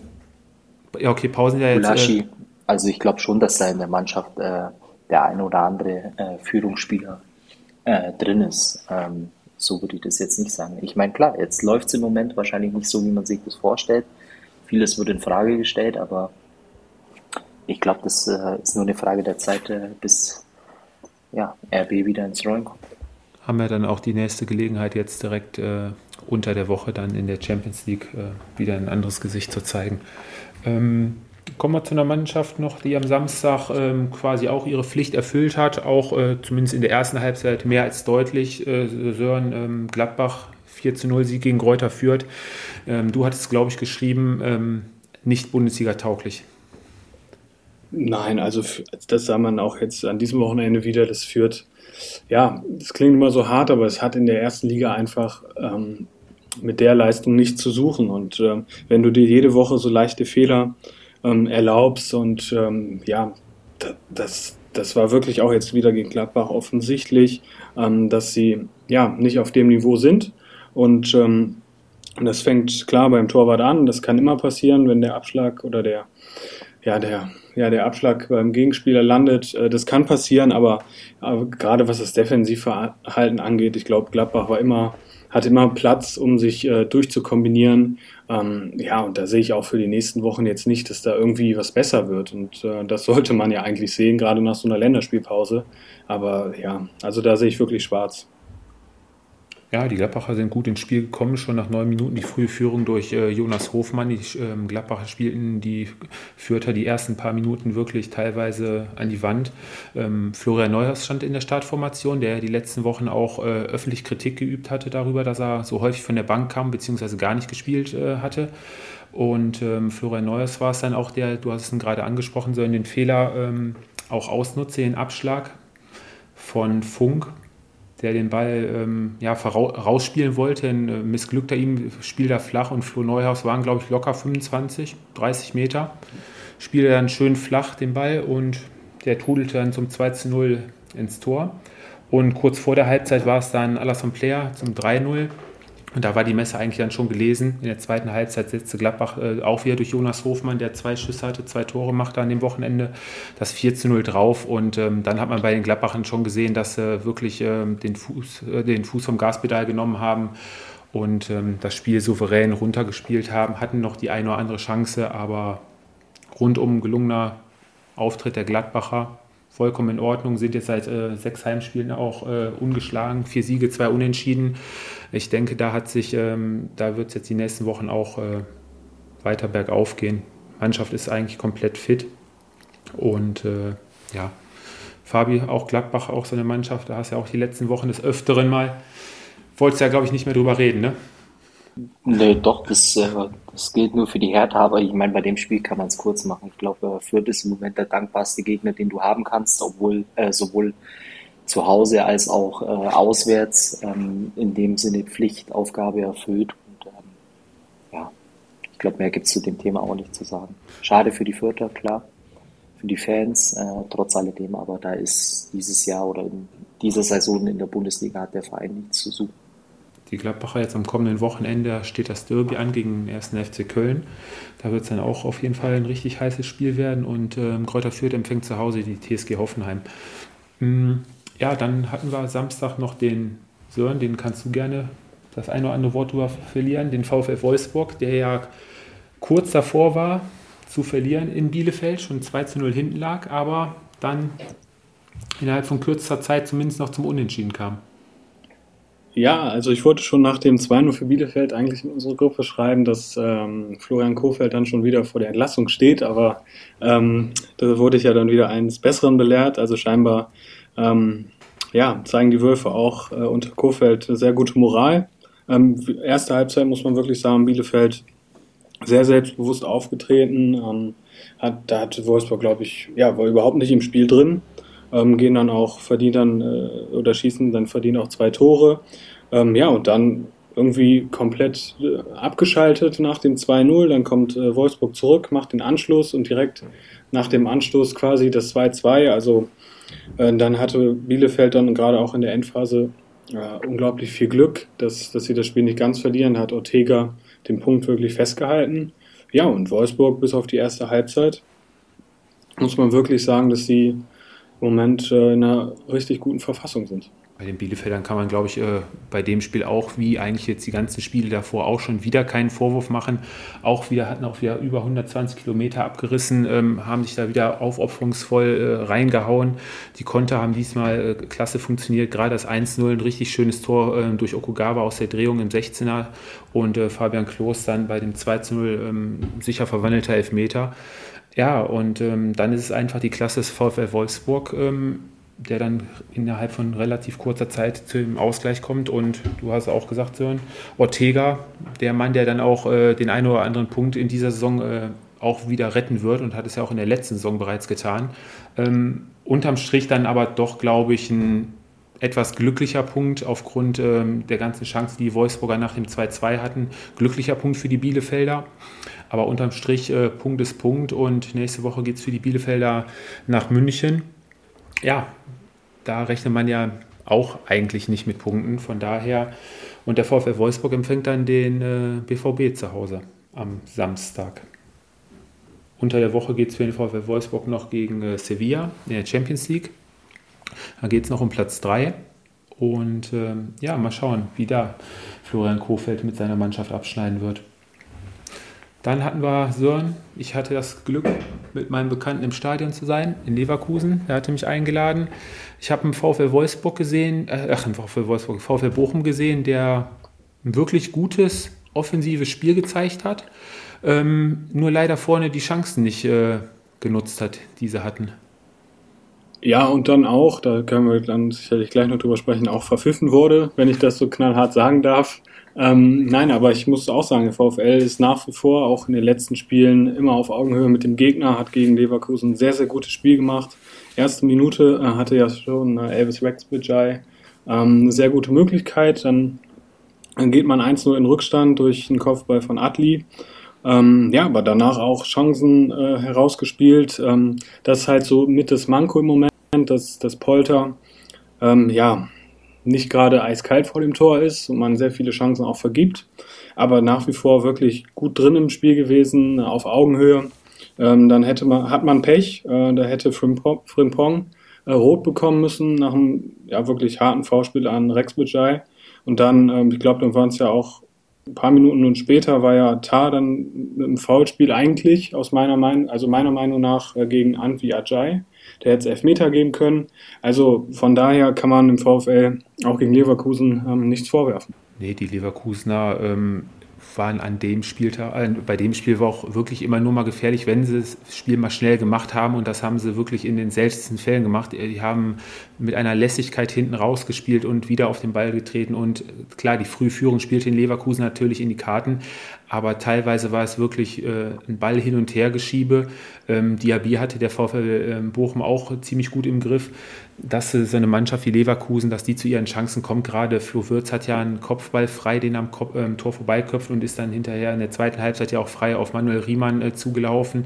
Ja, okay, Pausen ja jetzt. Äh, also ich glaube schon, dass da in der Mannschaft äh, der ein oder andere äh, Führungsspieler äh, drin ist. Ähm, so würde ich das jetzt nicht sagen. Ich meine, klar, jetzt läuft es im Moment wahrscheinlich nicht so, wie man sich das vorstellt. Vieles wird in Frage gestellt, aber ich glaube, das äh, ist nur eine Frage der Zeit, äh, bis ja, RB wieder ins Rollen kommt. Haben wir dann auch die nächste Gelegenheit, jetzt direkt äh, unter der Woche dann in der Champions League äh, wieder ein anderes Gesicht zu zeigen. Ähm, Kommen wir zu einer Mannschaft noch, die am Samstag ähm, quasi auch ihre Pflicht erfüllt hat, auch äh, zumindest in der ersten Halbzeit mehr als deutlich. Äh, Sören ähm, Gladbach 4 zu 0 Sieg gegen Reuter führt. Ähm, du hattest, glaube ich, geschrieben, ähm, nicht Bundesliga tauglich. Nein, also das sah man auch jetzt an diesem Wochenende wieder. Das führt, ja, das klingt immer so hart, aber es hat in der ersten Liga einfach ähm, mit der Leistung nichts zu suchen. Und äh, wenn du dir jede Woche so leichte Fehler ähm, erlaubst. Und ähm, ja, das, das war wirklich auch jetzt wieder gegen Gladbach offensichtlich, ähm, dass sie ja nicht auf dem Niveau sind. Und ähm, das fängt klar beim Torwart an. Das kann immer passieren, wenn der Abschlag oder der, ja, der, ja, der Abschlag beim Gegenspieler landet. Äh, das kann passieren, aber, aber gerade was das Defensivverhalten angeht, ich glaube, Gladbach war immer, hat immer Platz, um sich äh, durchzukombinieren. Ähm, ja, und da sehe ich auch für die nächsten Wochen jetzt nicht, dass da irgendwie was besser wird. Und äh, das sollte man ja eigentlich sehen, gerade nach so einer Länderspielpause. Aber ja, also da sehe ich wirklich schwarz. Ja, die Gladbacher sind gut ins Spiel gekommen, schon nach neun Minuten die frühe Führung durch äh, Jonas Hofmann. Die ähm, Gladbacher spielten die Fürther die ersten paar Minuten wirklich teilweise an die Wand. Ähm, Florian Neuhaus stand in der Startformation, der die letzten Wochen auch äh, öffentlich Kritik geübt hatte darüber, dass er so häufig von der Bank kam bzw. gar nicht gespielt äh, hatte. Und ähm, Florian Neuhaus war es dann auch der, du hast es gerade angesprochen, so in den Fehler ähm, auch ausnutze, den Abschlag von Funk der den Ball ähm, ja, rausspielen wollte. Ein äh, missglückter ihm, spielt er flach und Flo Neuhaus waren, glaube ich, locker 25, 30 Meter. Spielte dann schön flach den Ball und der trudelte dann zum 2 zu 0 ins Tor. Und kurz vor der Halbzeit war es dann Alassane Player zum 3-0. Und da war die Messe eigentlich dann schon gelesen. In der zweiten Halbzeit setzte Gladbach äh, auch wieder durch Jonas Hofmann, der zwei Schüsse hatte, zwei Tore machte an dem Wochenende, das 4 zu 0 drauf. Und ähm, dann hat man bei den Gladbachern schon gesehen, dass sie äh, wirklich ähm, den, Fuß, äh, den Fuß vom Gaspedal genommen haben und ähm, das Spiel souverän runtergespielt haben, hatten noch die eine oder andere Chance, aber rundum gelungener Auftritt der Gladbacher vollkommen in Ordnung, sind jetzt seit äh, sechs Heimspielen auch äh, ungeschlagen, vier Siege, zwei Unentschieden. Ich denke, da hat sich, ähm, da wird es jetzt die nächsten Wochen auch äh, weiter bergauf gehen. Mannschaft ist eigentlich komplett fit und äh, ja, Fabi, auch Gladbach, auch so eine Mannschaft, da hast du ja auch die letzten Wochen des Öfteren mal, wolltest ja, glaube ich, nicht mehr drüber reden, ne? Nee, doch, das, äh, das gilt nur für die Hertha, aber ich meine, bei dem Spiel kann man es kurz machen. Ich glaube, Fürth ist im Moment der dankbarste Gegner, den du haben kannst, obwohl äh, sowohl zu Hause als auch äh, auswärts ähm, in dem Sinne Pflichtaufgabe erfüllt. Und ähm, ja, ich glaube, mehr gibt es zu dem Thema auch nicht zu sagen. Schade für die Fürther, klar, für die Fans, äh, trotz alledem, aber da ist dieses Jahr oder in dieser Saison in der Bundesliga hat der Verein nichts zu suchen die Gladbacher jetzt am kommenden Wochenende steht das Derby an gegen den 1. FC Köln. Da wird es dann auch auf jeden Fall ein richtig heißes Spiel werden und ähm, Kräuter Fürth empfängt zu Hause die TSG Hoffenheim. Mhm. Ja, dann hatten wir Samstag noch den Sören, den kannst du gerne das eine oder andere Wort drüber verlieren, den VfL Wolfsburg, der ja kurz davor war zu verlieren in Bielefeld, schon 2 zu 0 hinten lag, aber dann innerhalb von kürzester Zeit zumindest noch zum Unentschieden kam. Ja, also ich wollte schon nach dem 2-0 für Bielefeld eigentlich in unsere Gruppe schreiben, dass ähm, Florian Kofeld dann schon wieder vor der Entlassung steht, aber ähm, da wurde ich ja dann wieder eines Besseren belehrt. Also scheinbar ähm, ja, zeigen die Wölfe auch äh, unter Kofeld sehr gute Moral. Ähm, erste Halbzeit muss man wirklich sagen, Bielefeld sehr selbstbewusst aufgetreten. Ähm, hat, da hat Wolfsburg, glaube ich, ja, war überhaupt nicht im Spiel drin ähm, gehen dann auch, verdienen dann äh, oder schießen dann verdienen auch zwei Tore. Ähm, ja, und dann irgendwie komplett äh, abgeschaltet nach dem 2-0. Dann kommt äh, Wolfsburg zurück, macht den Anschluss und direkt nach dem Anstoß quasi das 2-2. Also dann hatte Bielefeld dann gerade auch in der Endphase äh, unglaublich viel Glück, dass, dass sie das Spiel nicht ganz verlieren. Hat Ortega den Punkt wirklich festgehalten. Ja, und Wolfsburg bis auf die erste Halbzeit muss man wirklich sagen, dass sie im Moment äh, in einer richtig guten Verfassung sind. Bei den Bielefeldern kann man, glaube ich, äh, bei dem Spiel auch, wie eigentlich jetzt die ganzen Spiele davor, auch schon wieder keinen Vorwurf machen. Auch wieder hatten auch wieder über 120 Kilometer abgerissen, ähm, haben sich da wieder aufopferungsvoll äh, reingehauen. Die Konter haben diesmal klasse funktioniert. Gerade das 1-0, ein richtig schönes Tor ähm, durch Okugawa aus der Drehung im 16er und Fabian Klos dann bei dem 2-0 ähm, sicher verwandelter Elfmeter. Ja, und ähm, dann ist es einfach die Klasse des VfL Wolfsburg, ähm, der dann innerhalb von relativ kurzer Zeit zum Ausgleich kommt. Und du hast auch gesagt, Sören, Ortega, der Mann, der dann auch äh, den einen oder anderen Punkt in dieser Saison äh, auch wieder retten wird und hat es ja auch in der letzten Saison bereits getan. Ähm, unterm Strich dann aber doch, glaube ich, ein etwas glücklicher Punkt aufgrund ähm, der ganzen Chancen, die Wolfsburger nach dem 2-2 hatten. Glücklicher Punkt für die Bielefelder. Aber unterm Strich, äh, Punkt ist Punkt und nächste Woche geht es für die Bielefelder nach München. Ja, da rechnet man ja auch eigentlich nicht mit Punkten. Von daher, und der VfL Wolfsburg empfängt dann den äh, BVB zu Hause am Samstag. Unter der Woche geht es für den VfL Wolfsburg noch gegen äh, Sevilla in der Champions League. Da geht es noch um Platz 3. Und ähm, ja, mal schauen, wie da Florian Kofeld mit seiner Mannschaft abschneiden wird. Dann hatten wir Sören. Ich hatte das Glück, mit meinem Bekannten im Stadion zu sein, in Leverkusen. Er hatte mich eingeladen. Ich habe einen VfL Wolfsburg gesehen, äh, ach, einen VfL Wolfsburg, VfL Bochum gesehen, der ein wirklich gutes, offensives Spiel gezeigt hat. Ähm, nur leider vorne die Chancen nicht äh, genutzt hat, die sie hatten. Ja, und dann auch, da können wir dann sicherlich gleich noch drüber sprechen, auch verpfiffen wurde, wenn ich das so knallhart sagen darf. Ähm, nein, aber ich muss auch sagen, der VfL ist nach wie vor auch in den letzten Spielen immer auf Augenhöhe mit dem Gegner, hat gegen Leverkusen ein sehr, sehr gutes Spiel gemacht. Erste Minute äh, hatte ja schon äh, Elvis Rexbejai ähm, eine sehr gute Möglichkeit. Dann, dann geht man 1-0 in Rückstand durch einen Kopfball von Atli. Ähm, ja, aber danach auch Chancen äh, herausgespielt. Ähm, das ist halt so mit das Manko im Moment, dass das Polter ähm, ja nicht gerade eiskalt vor dem Tor ist und man sehr viele Chancen auch vergibt, aber nach wie vor wirklich gut drin im Spiel gewesen, auf Augenhöhe. Ähm, dann hätte man, hat man Pech, äh, da hätte Frimpong äh, rot bekommen müssen nach einem ja, wirklich harten V-Spiel an Rex Bajai. Und dann, ähm, ich glaube, dann waren es ja auch ein paar Minuten und später war ja Tar dann im Foulspiel eigentlich aus meiner Meinung, also meiner Meinung nach äh, gegen Antwi Ajay. Der hätte es Elfmeter geben können. Also von daher kann man im VfL auch gegen Leverkusen ähm, nichts vorwerfen. Nee, die Leverkusener ähm, waren an dem Spieltag, äh, bei dem Spiel war auch wirklich immer nur mal gefährlich, wenn sie das Spiel mal schnell gemacht haben und das haben sie wirklich in den seltensten Fällen gemacht. Die haben mit einer Lässigkeit hinten rausgespielt und wieder auf den Ball getreten und klar, die Frühführung spielte in Leverkusen natürlich in die Karten, aber teilweise war es wirklich äh, ein Ball hin und her geschiebe. Ähm, Diaby hatte der VfL äh, Bochum auch ziemlich gut im Griff, dass so eine Mannschaft wie Leverkusen, dass die zu ihren Chancen kommt. Gerade Flo Würz hat ja einen Kopfball frei, den am Kopf, ähm, Tor vorbeiköpft und ist dann hinterher in der zweiten Halbzeit ja auch frei auf Manuel Riemann äh, zugelaufen.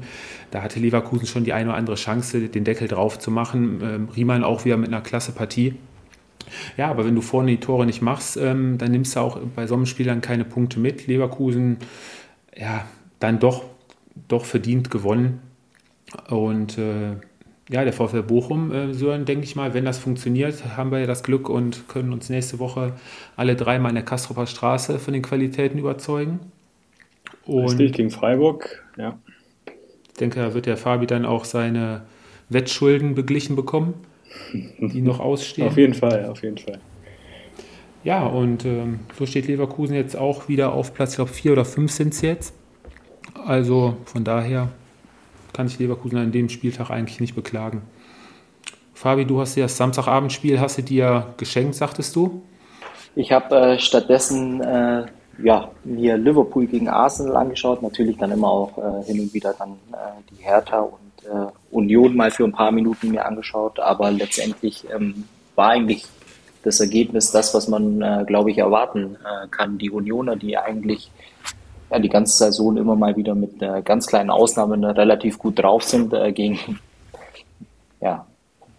Da hatte Leverkusen schon die eine oder andere Chance, den Deckel drauf zu machen. Ähm, Riemann auch wieder mit einer klasse Partie. Ja, aber wenn du vorne die Tore nicht machst, ähm, dann nimmst du auch bei so einem Spiel dann keine Punkte mit. Leverkusen, ja, dann doch, doch verdient gewonnen. Und äh, ja, der VfL Bochum, äh, so denke ich mal, wenn das funktioniert, haben wir ja das Glück und können uns nächste Woche alle dreimal in der Kastropper Straße von den Qualitäten überzeugen. Und Richtig, gegen Freiburg, ja. Ich denke, da wird der Fabi dann auch seine Wettschulden beglichen bekommen die noch ausstehen. Auf jeden Fall, auf jeden Fall. Ja, und ähm, so steht Leverkusen jetzt auch wieder auf Platz, ich glaube, vier oder fünf sind es jetzt. Also von daher kann sich Leverkusen an dem Spieltag eigentlich nicht beklagen. Fabi, du hast dir das Samstagabendspiel, hast du dir geschenkt, sagtest du? Ich habe äh, stattdessen äh, ja, mir Liverpool gegen Arsenal angeschaut, natürlich dann immer auch äh, hin und wieder dann äh, die Hertha und äh, Union mal für ein paar Minuten mir angeschaut, aber letztendlich ähm, war eigentlich das Ergebnis das, was man, äh, glaube ich, erwarten kann. Die Unioner, die eigentlich ja, die ganze Saison immer mal wieder mit einer ganz kleinen Ausnahme ne, relativ gut drauf sind äh, gegen, ja,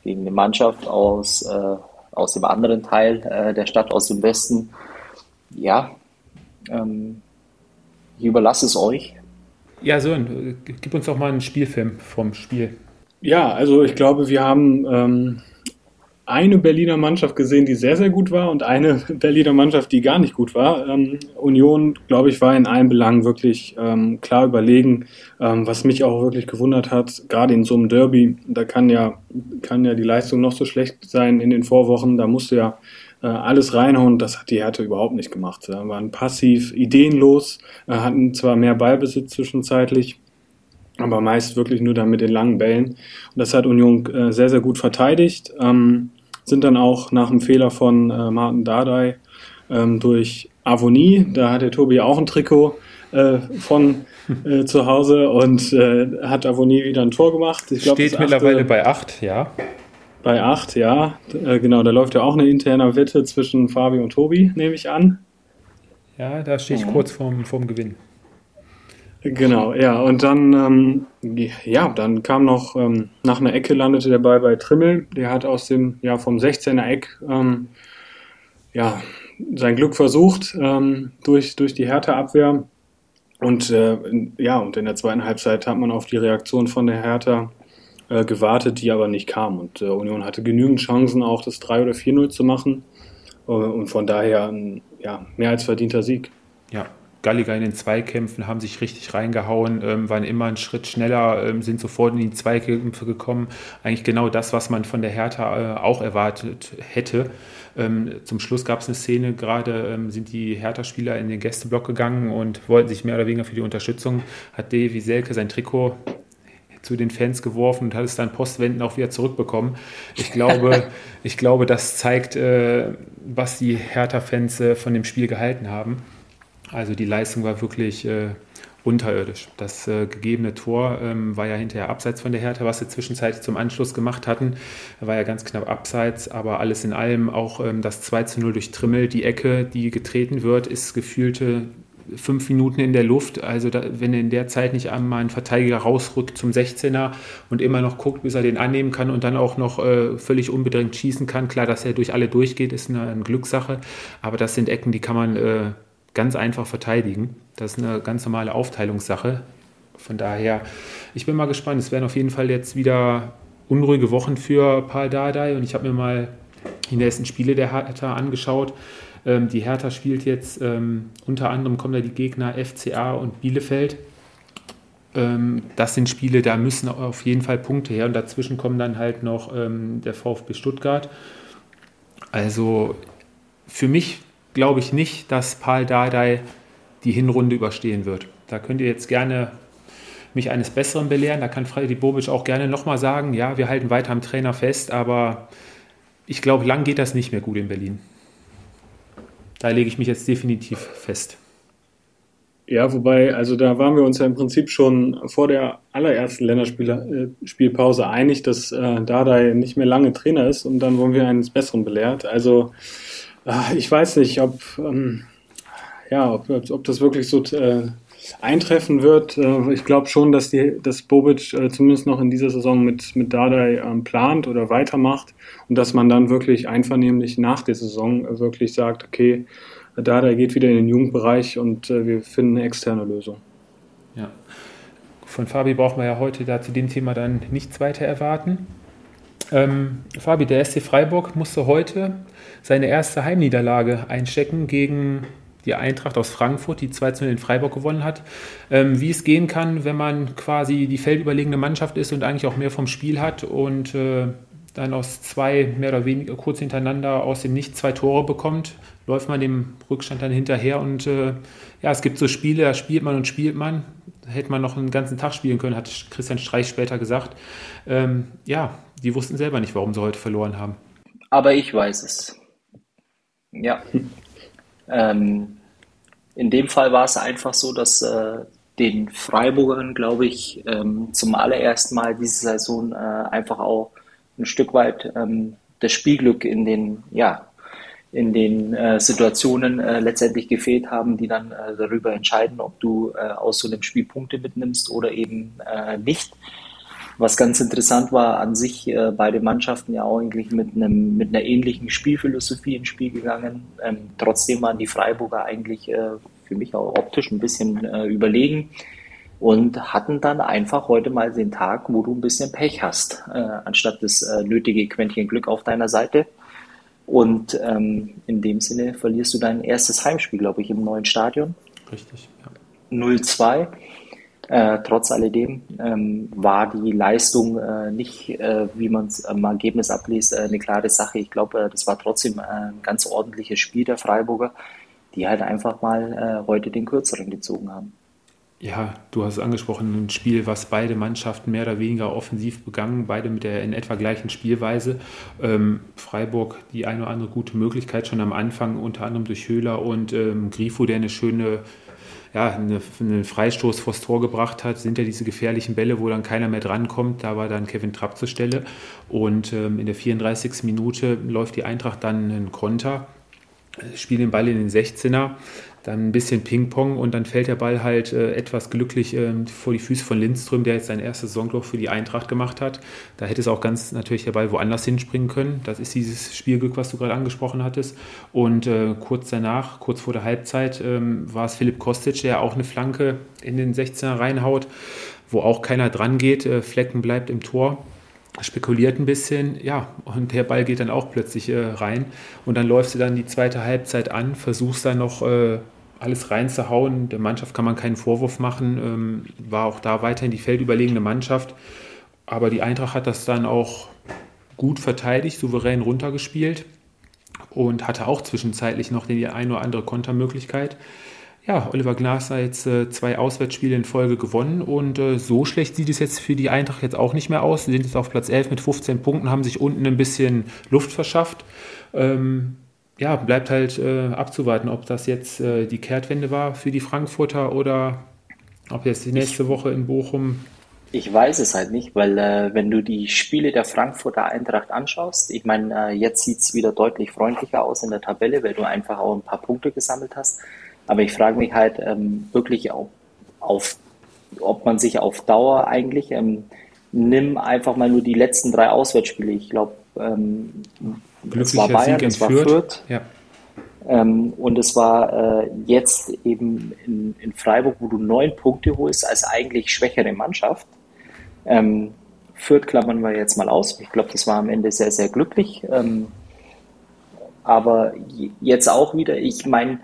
gegen eine Mannschaft aus, äh, aus dem anderen Teil äh, der Stadt, aus dem Westen. Ja, ähm, ich überlasse es euch. Ja, Sören, gib uns doch mal einen Spielfilm vom Spiel. Ja, also ich glaube, wir haben ähm, eine Berliner Mannschaft gesehen, die sehr, sehr gut war und eine Berliner Mannschaft, die gar nicht gut war. Ähm, Union, glaube ich, war in allen Belangen wirklich ähm, klar überlegen. Ähm, was mich auch wirklich gewundert hat, gerade in so einem Derby, da kann ja, kann ja die Leistung noch so schlecht sein in den Vorwochen, da musste ja äh, alles reinhauen. Das hat die Härte überhaupt nicht gemacht. Sie waren passiv, ideenlos, äh, hatten zwar mehr Ballbesitz zwischenzeitlich, aber meist wirklich nur dann mit den langen Bällen. Und das hat Union äh, sehr, sehr gut verteidigt. Ähm, sind dann auch nach dem Fehler von äh, Martin Dardai ähm, durch Avonie, da hat der Tobi auch ein Trikot äh, von äh, zu Hause und äh, hat Avonie wieder ein Tor gemacht. Ich glaub, Steht mittlerweile bei acht, ja. Bei acht, ja. Äh, genau, da läuft ja auch eine interne Wette zwischen Fabi und Tobi, nehme ich an. Ja, da stehe ich mhm. kurz vorm, vorm Gewinn. Genau, ja, und dann, ähm, ja, dann kam noch, ähm, nach einer Ecke landete der Ball bei Trimmel. Der hat aus dem, ja, vom 16er Eck, ähm, ja, sein Glück versucht, ähm, durch, durch die Hertha-Abwehr. Und, äh, ja, und in der zweiten Halbzeit hat man auf die Reaktion von der Hertha äh, gewartet, die aber nicht kam. Und äh, Union hatte genügend Chancen, auch das 3 oder 4-0 zu machen. Äh, und von daher ein ja, mehr als verdienter Sieg. Ja, Galliger in den Zweikämpfen, haben sich richtig reingehauen, ähm, waren immer einen Schritt schneller, ähm, sind sofort in die Zweikämpfe gekommen. Eigentlich genau das, was man von der Hertha äh, auch erwartet hätte. Ähm, zum Schluss gab es eine Szene, gerade ähm, sind die Hertha-Spieler in den Gästeblock gegangen und wollten sich mehr oder weniger für die Unterstützung, hat Davy Selke sein Trikot zu den Fans geworfen und hat es dann postwendend auch wieder zurückbekommen. Ich glaube, ich glaube das zeigt, äh, was die Hertha-Fans äh, von dem Spiel gehalten haben. Also die Leistung war wirklich äh, unterirdisch. Das äh, gegebene Tor ähm, war ja hinterher abseits von der Hertha, was sie zwischenzeitlich zum Anschluss gemacht hatten. War ja ganz knapp abseits, aber alles in allem auch ähm, das 2 zu 0 durch Trimmel, die Ecke, die getreten wird, ist gefühlte fünf Minuten in der Luft. Also da, wenn in der Zeit nicht einmal ein Verteidiger rausrückt zum 16er und immer noch guckt, bis er den annehmen kann und dann auch noch äh, völlig unbedingt schießen kann. Klar, dass er durch alle durchgeht, ist eine, eine Glückssache. Aber das sind Ecken, die kann man äh, ganz einfach verteidigen. Das ist eine ganz normale Aufteilungssache. Von daher, ich bin mal gespannt. Es werden auf jeden Fall jetzt wieder unruhige Wochen für Paul Dardai und ich habe mir mal die nächsten Spiele der Hertha angeschaut. Ähm, die Hertha spielt jetzt ähm, unter anderem kommen da die Gegner FCA und Bielefeld. Ähm, das sind Spiele, da müssen auf jeden Fall Punkte her und dazwischen kommen dann halt noch ähm, der VfB Stuttgart. Also für mich glaube ich nicht, dass Paul Dardai die Hinrunde überstehen wird. Da könnt ihr jetzt gerne mich eines Besseren belehren. Da kann Freddy Bobic auch gerne nochmal sagen, ja, wir halten weiter am Trainer fest, aber ich glaube, lang geht das nicht mehr gut in Berlin. Da lege ich mich jetzt definitiv fest. Ja, wobei, also da waren wir uns ja im Prinzip schon vor der allerersten Länderspielpause äh, einig, dass äh, Dardai nicht mehr lange Trainer ist und dann wurden wir eines Besseren belehrt. Also ich weiß nicht, ob, ähm, ja, ob, ob das wirklich so äh, eintreffen wird. Äh, ich glaube schon, dass, die, dass Bobic äh, zumindest noch in dieser Saison mit, mit Dardai ähm, plant oder weitermacht und dass man dann wirklich einvernehmlich nach der Saison äh, wirklich sagt, okay, Dardai geht wieder in den Jugendbereich und äh, wir finden eine externe Lösung. Ja. Von Fabi brauchen wir ja heute da zu dem Thema dann nichts weiter erwarten. Ähm, Fabi, der SC Freiburg musste heute seine erste Heimniederlage einstecken gegen die Eintracht aus Frankfurt, die 2 zu in Freiburg gewonnen hat. Ähm, wie es gehen kann, wenn man quasi die feldüberlegene Mannschaft ist und eigentlich auch mehr vom Spiel hat und äh, dann aus zwei mehr oder weniger kurz hintereinander aus dem Nichts zwei Tore bekommt, läuft man dem Rückstand dann hinterher und äh, ja, es gibt so Spiele, da spielt man und spielt man. Hätte man noch einen ganzen Tag spielen können, hat Christian Streich später gesagt. Ähm, ja, die wussten selber nicht, warum sie heute verloren haben. Aber ich weiß es. Ja. ähm, in dem Fall war es einfach so, dass äh, den Freiburgern, glaube ich, ähm, zum allerersten Mal diese Saison äh, einfach auch ein Stück weit ähm, das Spielglück in den, ja, in den äh, Situationen äh, letztendlich gefehlt haben, die dann äh, darüber entscheiden, ob du äh, aus so einem Spiel Punkte mitnimmst oder eben nicht. Was ganz interessant war, an sich äh, beide Mannschaften ja auch eigentlich mit, einem, mit einer ähnlichen Spielphilosophie ins Spiel gegangen. Ähm, trotzdem waren die Freiburger eigentlich äh, für mich auch optisch ein bisschen äh, überlegen und hatten dann einfach heute mal den Tag, wo du ein bisschen Pech hast, äh, anstatt das äh, nötige Quäntchen Glück auf deiner Seite. Und ähm, in dem Sinne verlierst du dein erstes Heimspiel, glaube ich, im neuen Stadion. Richtig, ja. 0-2. Äh, trotz alledem ähm, war die Leistung äh, nicht, äh, wie man es am Ergebnis abliest, äh, eine klare Sache. Ich glaube, äh, das war trotzdem ein ganz ordentliches Spiel der Freiburger, die halt einfach mal heute den Kürzeren gezogen haben. Ja, du hast es angesprochen, ein Spiel, was beide Mannschaften mehr oder weniger offensiv begangen, beide mit der in etwa gleichen Spielweise. Ähm, Freiburg die eine oder andere gute Möglichkeit schon am Anfang, unter anderem durch Höhler und ähm, Grifo, der eine schöne ja, eine, einen Freistoß vors Tor gebracht hat, sind ja diese gefährlichen Bälle, wo dann keiner mehr drankommt. Da war dann Kevin Trapp zur Stelle. Und ähm, in der 34. Minute läuft die Eintracht dann einen Konter, spielt den Ball in den 16er. Dann ein bisschen Ping-Pong und dann fällt der Ball halt äh, etwas glücklich äh, vor die Füße von Lindström, der jetzt sein erstes Saisonloch für die Eintracht gemacht hat. Da hätte es auch ganz natürlich der Ball woanders hinspringen können. Das ist dieses Spielglück, was du gerade angesprochen hattest. Und äh, kurz danach, kurz vor der Halbzeit, ähm, war es Philipp Kostic, der auch eine Flanke in den 16er reinhaut, wo auch keiner dran geht. Äh, Flecken bleibt im Tor spekuliert ein bisschen, ja, und der Ball geht dann auch plötzlich äh, rein. Und dann läufst du dann die zweite Halbzeit an, versuchst dann noch äh, alles reinzuhauen. Der Mannschaft kann man keinen Vorwurf machen, ähm, war auch da weiterhin die feldüberlegene Mannschaft. Aber die Eintracht hat das dann auch gut verteidigt, souverän runtergespielt und hatte auch zwischenzeitlich noch die eine oder andere Kontermöglichkeit. Ja, Oliver Glasner jetzt äh, zwei Auswärtsspiele in Folge gewonnen und äh, so schlecht sieht es jetzt für die Eintracht jetzt auch nicht mehr aus. Sie sind jetzt auf Platz 11 mit 15 Punkten, haben sich unten ein bisschen Luft verschafft. Ähm, ja, bleibt halt äh, abzuwarten, ob das jetzt äh, die Kehrtwende war für die Frankfurter oder ob jetzt die nächste Woche in Bochum. Ich weiß es halt nicht, weil äh, wenn du die Spiele der Frankfurter Eintracht anschaust, ich meine, äh, jetzt sieht es wieder deutlich freundlicher aus in der Tabelle, weil du einfach auch ein paar Punkte gesammelt hast. Aber ich frage mich halt ähm, wirklich auf, auf, ob man sich auf Dauer eigentlich, ähm, nimm einfach mal nur die letzten drei Auswärtsspiele. Ich glaube, ähm, es war Bayern, es war Fürth. Fürth. Ja. Ähm, und es war äh, jetzt eben in, in, Freiburg, wo du neun Punkte holst als eigentlich schwächere Mannschaft. Ähm, Fürth klammern wir jetzt mal aus. Ich glaube, das war am Ende sehr, sehr glücklich. Ähm, aber jetzt auch wieder, ich meine,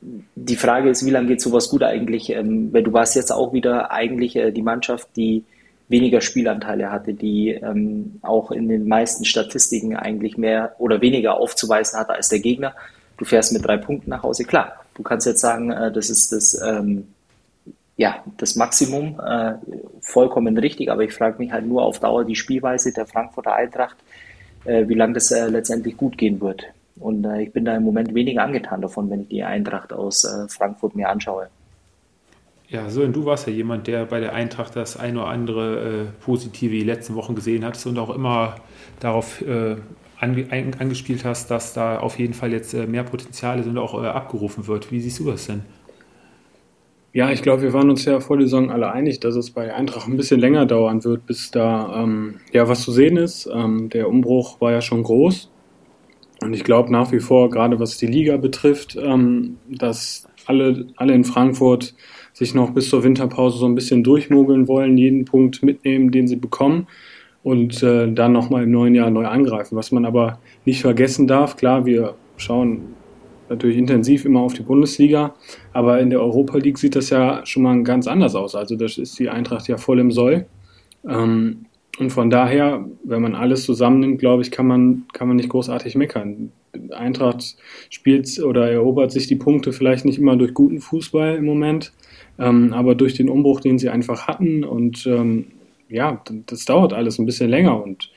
die Frage ist, wie lange geht sowas gut eigentlich? Ähm, weil du warst jetzt auch wieder eigentlich äh, die Mannschaft, die weniger Spielanteile hatte, die ähm, auch in den meisten Statistiken eigentlich mehr oder weniger aufzuweisen hatte als der Gegner. Du fährst mit drei Punkten nach Hause. Klar, du kannst jetzt sagen, äh, das ist das, ähm, ja, das Maximum, äh, vollkommen richtig, aber ich frage mich halt nur auf Dauer die Spielweise der Frankfurter Eintracht, äh, wie lange das äh, letztendlich gut gehen wird. Und äh, ich bin da im Moment weniger angetan davon, wenn ich die Eintracht aus äh, Frankfurt mir anschaue. Ja, so, und du warst ja jemand, der bei der Eintracht das ein oder andere äh, Positive die letzten Wochen gesehen hat und auch immer darauf äh, ange angespielt hast, dass da auf jeden Fall jetzt äh, mehr Potenzial ist und auch äh, abgerufen wird. Wie siehst du das denn? Ja, ich glaube, wir waren uns ja vor der Saison alle einig, dass es bei Eintracht ein bisschen länger dauern wird, bis da ähm, ja was zu sehen ist. Ähm, der Umbruch war ja schon groß. Und ich glaube nach wie vor, gerade was die Liga betrifft, ähm, dass alle, alle in Frankfurt sich noch bis zur Winterpause so ein bisschen durchmogeln wollen, jeden Punkt mitnehmen, den sie bekommen und äh, dann nochmal im neuen Jahr neu angreifen. Was man aber nicht vergessen darf, klar, wir schauen natürlich intensiv immer auf die Bundesliga, aber in der Europa League sieht das ja schon mal ganz anders aus. Also das ist die Eintracht ja voll im Soll. Ähm, und von daher, wenn man alles zusammennimmt, glaube ich, kann man, kann man nicht großartig meckern. Eintracht spielt oder erobert sich die Punkte vielleicht nicht immer durch guten Fußball im Moment, ähm, aber durch den Umbruch, den sie einfach hatten und ähm, ja, das dauert alles ein bisschen länger und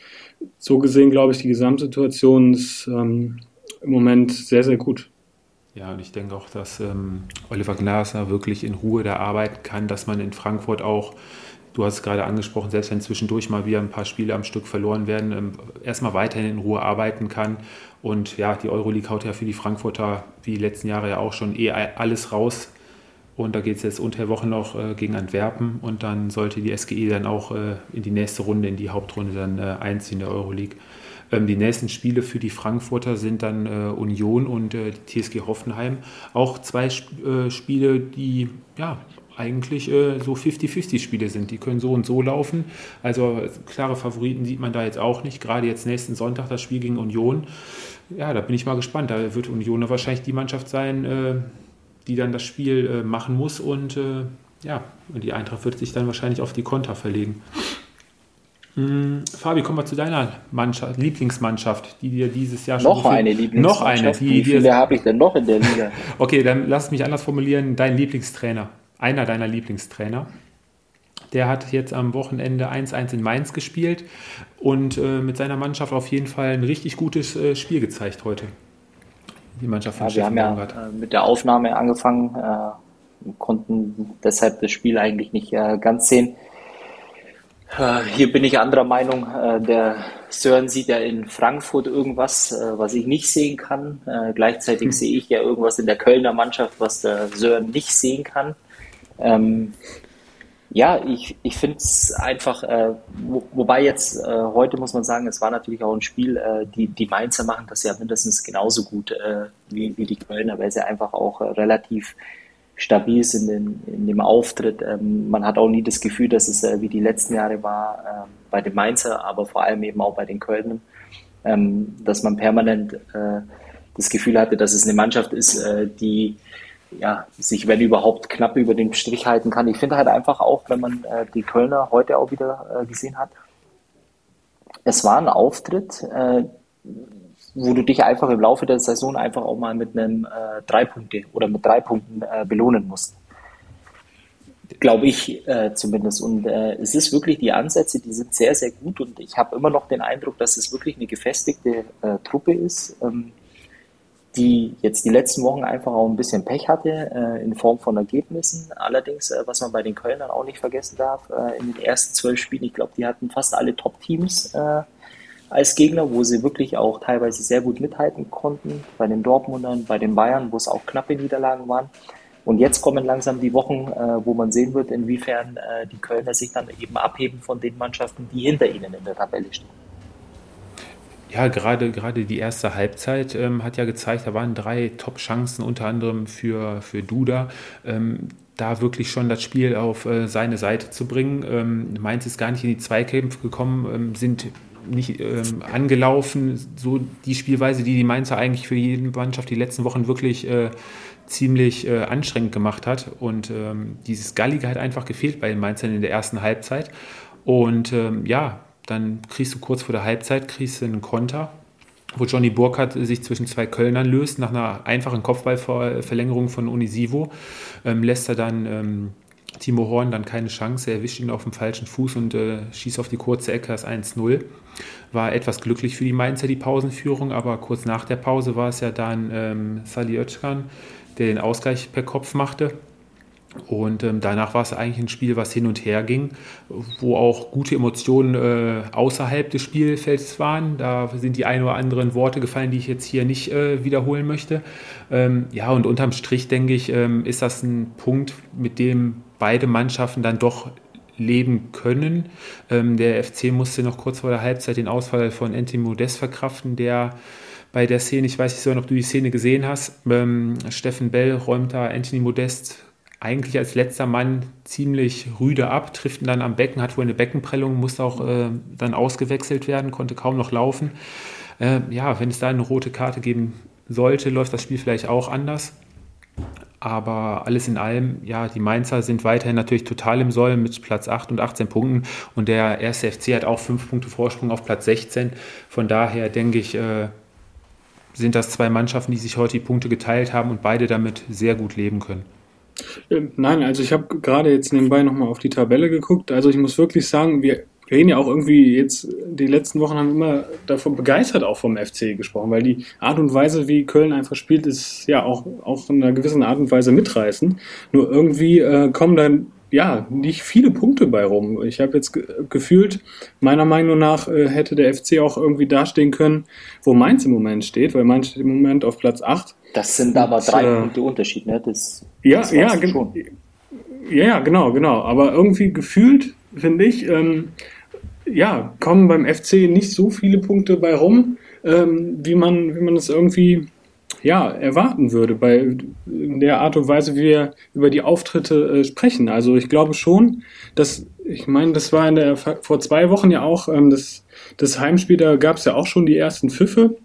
so gesehen glaube ich, die Gesamtsituation ist ähm, im Moment sehr, sehr gut. Ja, und ich denke auch, dass ähm, Oliver Glasner wirklich in Ruhe da arbeiten kann, dass man in Frankfurt auch Du hast es gerade angesprochen, selbst wenn zwischendurch mal wieder ein paar Spiele am Stück verloren werden, ähm, erstmal weiterhin in Ruhe arbeiten kann. Und ja, die Euroleague haut ja für die Frankfurter, wie die letzten Jahre ja auch schon, eh alles raus. Und da geht es jetzt unter der Woche noch äh, gegen Antwerpen und dann sollte die SGE dann auch äh, in die nächste Runde, in die Hauptrunde dann äh, einziehen der Euroleague. Ähm, die nächsten Spiele für die Frankfurter sind dann äh, Union und äh, die TSG Hoffenheim. Auch zwei äh, Spiele, die ja eigentlich so 50-50-Spiele sind. Die können so und so laufen. Also klare Favoriten sieht man da jetzt auch nicht. Gerade jetzt nächsten Sonntag das Spiel gegen Union. Ja, da bin ich mal gespannt. Da wird Union wahrscheinlich die Mannschaft sein, äh, die dann das Spiel äh, machen muss. Und äh, ja, und die Eintracht wird sich dann wahrscheinlich auf die Konter verlegen. Hm, Fabi, kommen wir zu deiner Mannschaft, Lieblingsmannschaft, die dir dieses Jahr schon. Noch eine Lieblingsmannschaft. Noch eine. Die, Wie viele habe ich denn noch in der Liga? okay, dann lass mich anders formulieren. Dein Lieblingstrainer einer deiner Lieblingstrainer. Der hat jetzt am Wochenende 1-1 in Mainz gespielt und äh, mit seiner Mannschaft auf jeden Fall ein richtig gutes äh, Spiel gezeigt heute. Die Mannschaft von ja, Wir haben ja äh, mit der Aufnahme angefangen, konnten deshalb das Spiel eigentlich nicht ganz sehen. Hier bin ich anderer Meinung. Der Sören sieht ja in Frankfurt irgendwas, was ich nicht sehen kann. Gleichzeitig hm. sehe ich ja irgendwas in der Kölner Mannschaft, was der Sören nicht sehen kann. Ja, ich, ich finde es einfach, äh, wo, wobei jetzt äh, heute muss man sagen, es war natürlich auch ein Spiel, äh, die, die Mainzer machen das ja mindestens genauso gut äh, wie, wie die Kölner, weil sie einfach auch äh, relativ stabil sind in, in dem Auftritt. Ähm, man hat auch nie das Gefühl, dass es äh, wie die letzten Jahre war äh, bei den Mainzer, aber vor allem eben auch bei den Kölnern, ähm, dass man permanent äh, das Gefühl hatte, dass es eine Mannschaft ist, äh, die ja, sich, wenn überhaupt, knapp über den Strich halten kann. Ich finde halt einfach auch, wenn man äh, die Kölner heute auch wieder äh, gesehen hat, es war ein Auftritt, äh, wo du dich einfach im Laufe der Saison einfach auch mal mit einem äh, drei Punkte oder mit drei Punkten äh, belohnen musst. Glaube ich äh, zumindest. Und es ist wirklich, die Ansätze, die sind sehr, sehr gut und ich habe immer noch den Eindruck, dass es wirklich eine gefestigte Truppe ist. Ähm, die jetzt die letzten Wochen einfach auch ein bisschen Pech hatte äh, in Form von Ergebnissen. Allerdings, äh, was man bei den Kölnern auch nicht vergessen darf, äh, in den ersten zwölf Spielen, ich glaube, die hatten fast alle Top-Teams äh, als Gegner, wo sie wirklich auch teilweise sehr gut mithalten konnten. Bei den Dortmundern, bei den Bayern, wo es auch knappe Niederlagen waren. Und jetzt kommen langsam die Wochen, äh, wo man sehen wird, inwiefern äh, die Kölner sich dann eben abheben von den Mannschaften, die hinter ihnen in der Tabelle stehen. Ja, gerade, gerade die erste Halbzeit ähm, hat ja gezeigt, da waren drei Top-Chancen, unter anderem für, für Duda. Ähm, da wirklich schon das Spiel auf äh, seine Seite zu bringen. Ähm, Mainz ist gar nicht in die Zweikämpfe gekommen, ähm, sind nicht ähm, angelaufen. So die Spielweise, die die Mainzer eigentlich für jede Mannschaft die letzten Wochen wirklich äh, ziemlich äh, anstrengend gemacht hat. Und ähm, dieses Gallige hat einfach gefehlt bei den Mainzern in der ersten Halbzeit. Und ähm, ja, dann kriegst du kurz vor der Halbzeit kriegst du einen Konter, wo Johnny Burkhardt sich zwischen zwei Kölnern löst, nach einer einfachen Kopfballverlängerung von Unisivo, ähm, lässt er dann ähm, Timo Horn dann keine Chance, er erwischt ihn auf dem falschen Fuß und äh, schießt auf die kurze Ecke das 1-0. War etwas glücklich für die Mainzer, die Pausenführung, aber kurz nach der Pause war es ja dann ähm, Sali Özcan, der den Ausgleich per Kopf machte. Und ähm, danach war es eigentlich ein Spiel, was hin und her ging, wo auch gute Emotionen äh, außerhalb des Spielfelds waren. Da sind die ein oder anderen Worte gefallen, die ich jetzt hier nicht äh, wiederholen möchte. Ähm, ja, und unterm Strich denke ich, ähm, ist das ein Punkt, mit dem beide Mannschaften dann doch leben können. Ähm, der FC musste noch kurz vor der Halbzeit den Ausfall von Anthony Modest verkraften, der bei der Szene, ich weiß nicht ob du die Szene gesehen hast, ähm, Steffen Bell räumt da Anthony Modest eigentlich als letzter Mann ziemlich rüde ab, trifft ihn dann am Becken, hat wohl eine Beckenprellung, musste auch äh, dann ausgewechselt werden, konnte kaum noch laufen. Äh, ja, wenn es da eine rote Karte geben sollte, läuft das Spiel vielleicht auch anders. Aber alles in allem, ja, die Mainzer sind weiterhin natürlich total im Soll mit Platz 8 und 18 Punkten. Und der erste FC hat auch 5 Punkte Vorsprung auf Platz 16. Von daher denke ich, äh, sind das zwei Mannschaften, die sich heute die Punkte geteilt haben und beide damit sehr gut leben können. Ähm, nein, also ich habe gerade jetzt nebenbei nochmal auf die Tabelle geguckt. Also ich muss wirklich sagen, wir reden ja auch irgendwie jetzt, die letzten Wochen haben immer davon begeistert auch vom FC gesprochen, weil die Art und Weise, wie Köln einfach spielt, ist ja auch, auch in einer gewissen Art und Weise mitreißend. Nur irgendwie äh, kommen dann ja, nicht viele Punkte bei rum. Ich habe jetzt ge gefühlt, meiner Meinung nach äh, hätte der FC auch irgendwie dastehen können, wo Mainz im Moment steht, weil Mainz steht im Moment auf Platz 8. Das sind aber Und, drei äh, Punkte Unterschied, ne? Das, ja, das ja, schon. ja, ja, genau, genau. Aber irgendwie gefühlt, finde ich, ähm, ja, kommen beim FC nicht so viele Punkte bei rum, ähm, wie man, wie man es irgendwie ja, erwarten würde bei der Art und Weise, wie wir über die Auftritte äh, sprechen. Also ich glaube schon, dass, ich meine, das war in der, vor zwei Wochen ja auch ähm, das, das Heimspiel, da gab es ja auch schon die ersten Pfiffe,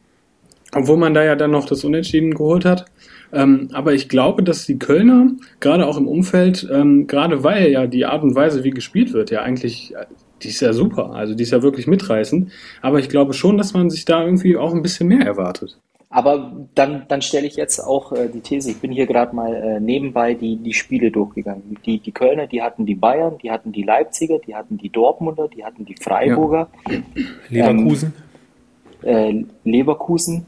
obwohl man da ja dann noch das Unentschieden geholt hat. Ähm, aber ich glaube, dass die Kölner, gerade auch im Umfeld, ähm, gerade weil ja die Art und Weise, wie gespielt wird, ja eigentlich, die ist ja super, also die ist ja wirklich mitreißend. Aber ich glaube schon, dass man sich da irgendwie auch ein bisschen mehr erwartet. Aber dann, dann stelle ich jetzt auch äh, die These, ich bin hier gerade mal äh, nebenbei die, die Spiele durchgegangen. Die, die Kölner, die hatten die Bayern, die hatten die Leipziger, die hatten die Dortmunder, die hatten die Freiburger. Ja. Leverkusen. Ähm, äh, Leverkusen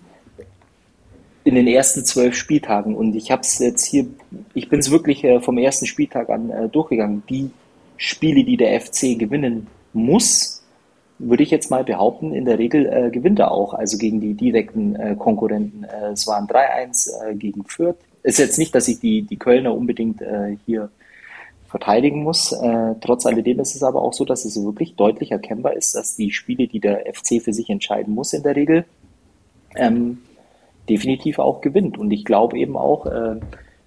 in den ersten zwölf Spieltagen. Und ich habe es jetzt hier, ich bin es wirklich äh, vom ersten Spieltag an äh, durchgegangen. Die Spiele, die der FC gewinnen muss, würde ich jetzt mal behaupten, in der Regel äh, gewinnt er auch, also gegen die direkten äh, Konkurrenten. Äh, es waren 3-1 äh, gegen Fürth. Ist jetzt nicht, dass ich die, die Kölner unbedingt äh, hier verteidigen muss. Äh, trotz alledem ist es aber auch so, dass es wirklich deutlich erkennbar ist, dass die Spiele, die der FC für sich entscheiden muss in der Regel, ähm, definitiv auch gewinnt. Und ich glaube eben auch,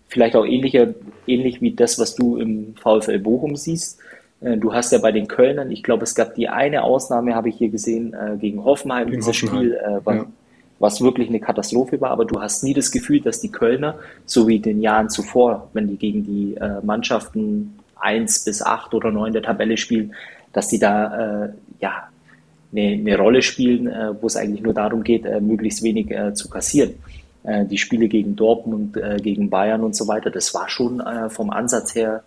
vielleicht auch ähnlicher, ähnlich wie das, was du im VfL Bochum siehst. Äh, du hast ja bei den Kölnern, ich glaube, es gab die eine Ausnahme, habe ich hier gesehen, äh, gegen Hoffenheim, gegen dieses Hoffenheim. Spiel, äh, was, ja. was wirklich eine Katastrophe war, aber du hast nie das Gefühl, dass die Kölner, so wie in den Jahren zuvor, wenn die gegen die Mannschaften 1 bis 8 oder 9 der Tabelle spielen, dass die da ja eine, eine Rolle spielen, wo es eigentlich nur darum geht, möglichst wenig zu kassieren. Äh, die Spiele gegen Dortmund, äh, gegen Bayern und so weiter, das war schon äh, vom Ansatz her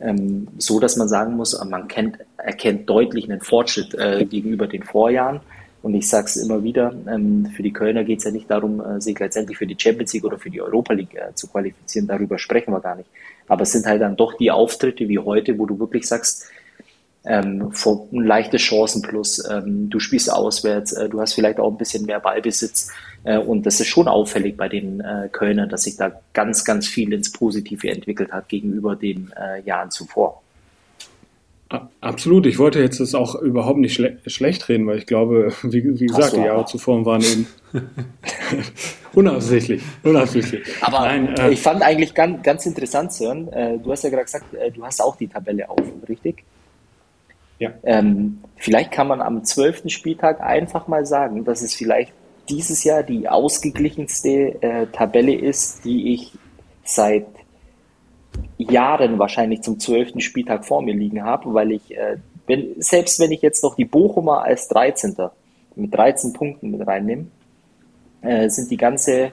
ähm, so, dass man sagen muss, man kennt, erkennt deutlich einen Fortschritt gegenüber den Vorjahren. Und ich sage es immer wieder, ähm, für die Kölner geht es ja nicht darum, sich letztendlich für die Champions League oder für die Europa League zu qualifizieren. Darüber sprechen wir gar nicht. Aber es sind halt dann doch die Auftritte wie heute, wo du wirklich sagst, ähm, ein leichtes Chancenplus, ähm, du spielst auswärts, äh, du hast vielleicht auch ein bisschen mehr Ballbesitz äh, und das ist schon auffällig bei den äh, Kölnern, dass sich da ganz, ganz viel ins Positive entwickelt hat gegenüber den äh, Jahren zuvor. Absolut, ich wollte jetzt das auch überhaupt nicht schle schlecht reden, weil ich glaube, wie, wie gesagt, die Jahre zuvor waren eben unabsichtlich, unabsichtlich. Aber Nein, äh, ich fand eigentlich ganz, ganz interessant, Sören, äh, du hast ja gerade gesagt, du hast auch die Tabelle auf, richtig? Ja. Ähm, vielleicht kann man am zwölften Spieltag einfach mal sagen, dass es vielleicht dieses Jahr die ausgeglichenste äh, Tabelle ist, die ich seit Jahren wahrscheinlich zum zwölften Spieltag vor mir liegen habe, weil ich, äh, wenn, selbst wenn ich jetzt noch die Bochumer als 13. mit 13 Punkten mit reinnehme, äh, sind die ganze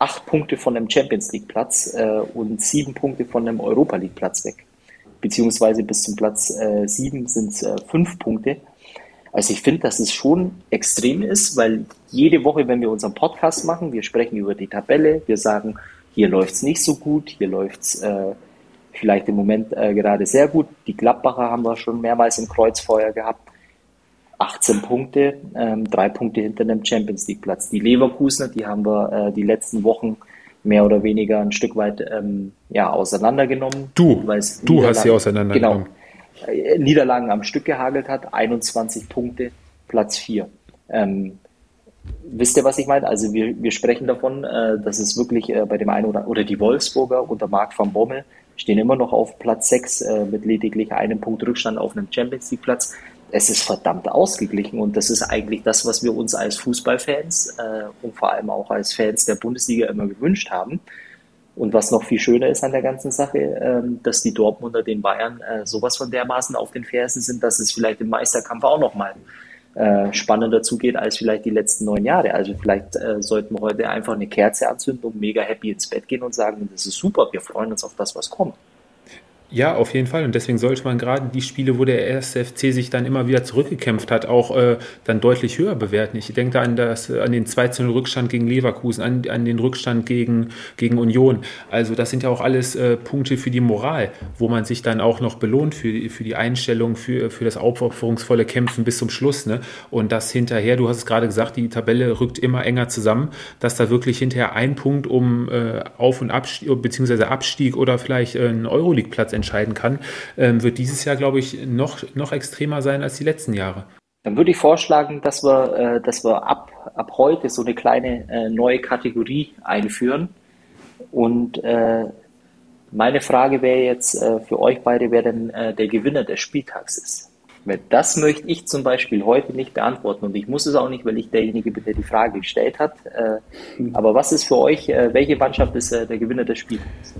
acht Punkte von einem Champions League Platz äh, und sieben Punkte von einem Europa League Platz weg beziehungsweise bis zum Platz äh, 7 sind es äh, fünf Punkte. Also ich finde, dass es schon extrem ist, weil jede Woche, wenn wir unseren Podcast machen, wir sprechen über die Tabelle, wir sagen, hier läuft es nicht so gut, hier läuft es äh, vielleicht im Moment äh, gerade sehr gut. Die Gladbacher haben wir schon mehrmals im Kreuzfeuer gehabt. 18 Punkte, ähm, drei Punkte hinter einem Champions League Platz. Die Leverkusener, die haben wir äh, die letzten Wochen mehr oder weniger ein Stück weit ähm, ja, auseinandergenommen. Du, du hast sie auseinandergenommen. Genau, äh, Niederlagen am Stück gehagelt hat, 21 Punkte, Platz 4. Ähm, wisst ihr, was ich meine? Also wir, wir sprechen davon, äh, dass es wirklich äh, bei dem einen oder, oder die Wolfsburger unter Marc van Bommel stehen immer noch auf Platz 6 äh, mit lediglich einem Punkt Rückstand auf einem Champions League Platz es ist verdammt ausgeglichen und das ist eigentlich das, was wir uns als Fußballfans äh, und vor allem auch als Fans der Bundesliga immer gewünscht haben. Und was noch viel schöner ist an der ganzen Sache, äh, dass die Dortmunder den Bayern äh, sowas von dermaßen auf den Fersen sind, dass es vielleicht im Meisterkampf auch nochmal äh, spannender zugeht als vielleicht die letzten neun Jahre. Also vielleicht äh, sollten wir heute einfach eine Kerze anzünden und mega happy ins Bett gehen und sagen, das ist super, wir freuen uns auf das, was kommt. Ja, auf jeden Fall. Und deswegen sollte man gerade die Spiele, wo der erste FC sich dann immer wieder zurückgekämpft hat, auch äh, dann deutlich höher bewerten. Ich denke da an, das, an den 2 Rückstand gegen Leverkusen, an, an den Rückstand gegen, gegen Union. Also das sind ja auch alles äh, Punkte für die Moral, wo man sich dann auch noch belohnt für, für die Einstellung, für, für das aufopferungsvolle Kämpfen bis zum Schluss. Ne? Und das hinterher, du hast es gerade gesagt, die Tabelle rückt immer enger zusammen, dass da wirklich hinterher ein Punkt um äh, Auf- und Abstieg, beziehungsweise Abstieg oder vielleicht äh, einen Euroleague-Platz entscheiden kann, ähm, wird dieses Jahr, glaube ich, noch, noch extremer sein als die letzten Jahre. Dann würde ich vorschlagen, dass wir, äh, dass wir ab, ab heute so eine kleine äh, neue Kategorie einführen. Und äh, meine Frage wäre jetzt äh, für euch beide, wer denn äh, der Gewinner des Spieltags ist. Weil das möchte ich zum Beispiel heute nicht beantworten und ich muss es auch nicht, weil ich derjenige bin, der die Frage gestellt hat. Äh, aber was ist für euch, welche Mannschaft ist der Gewinner des Spieltags?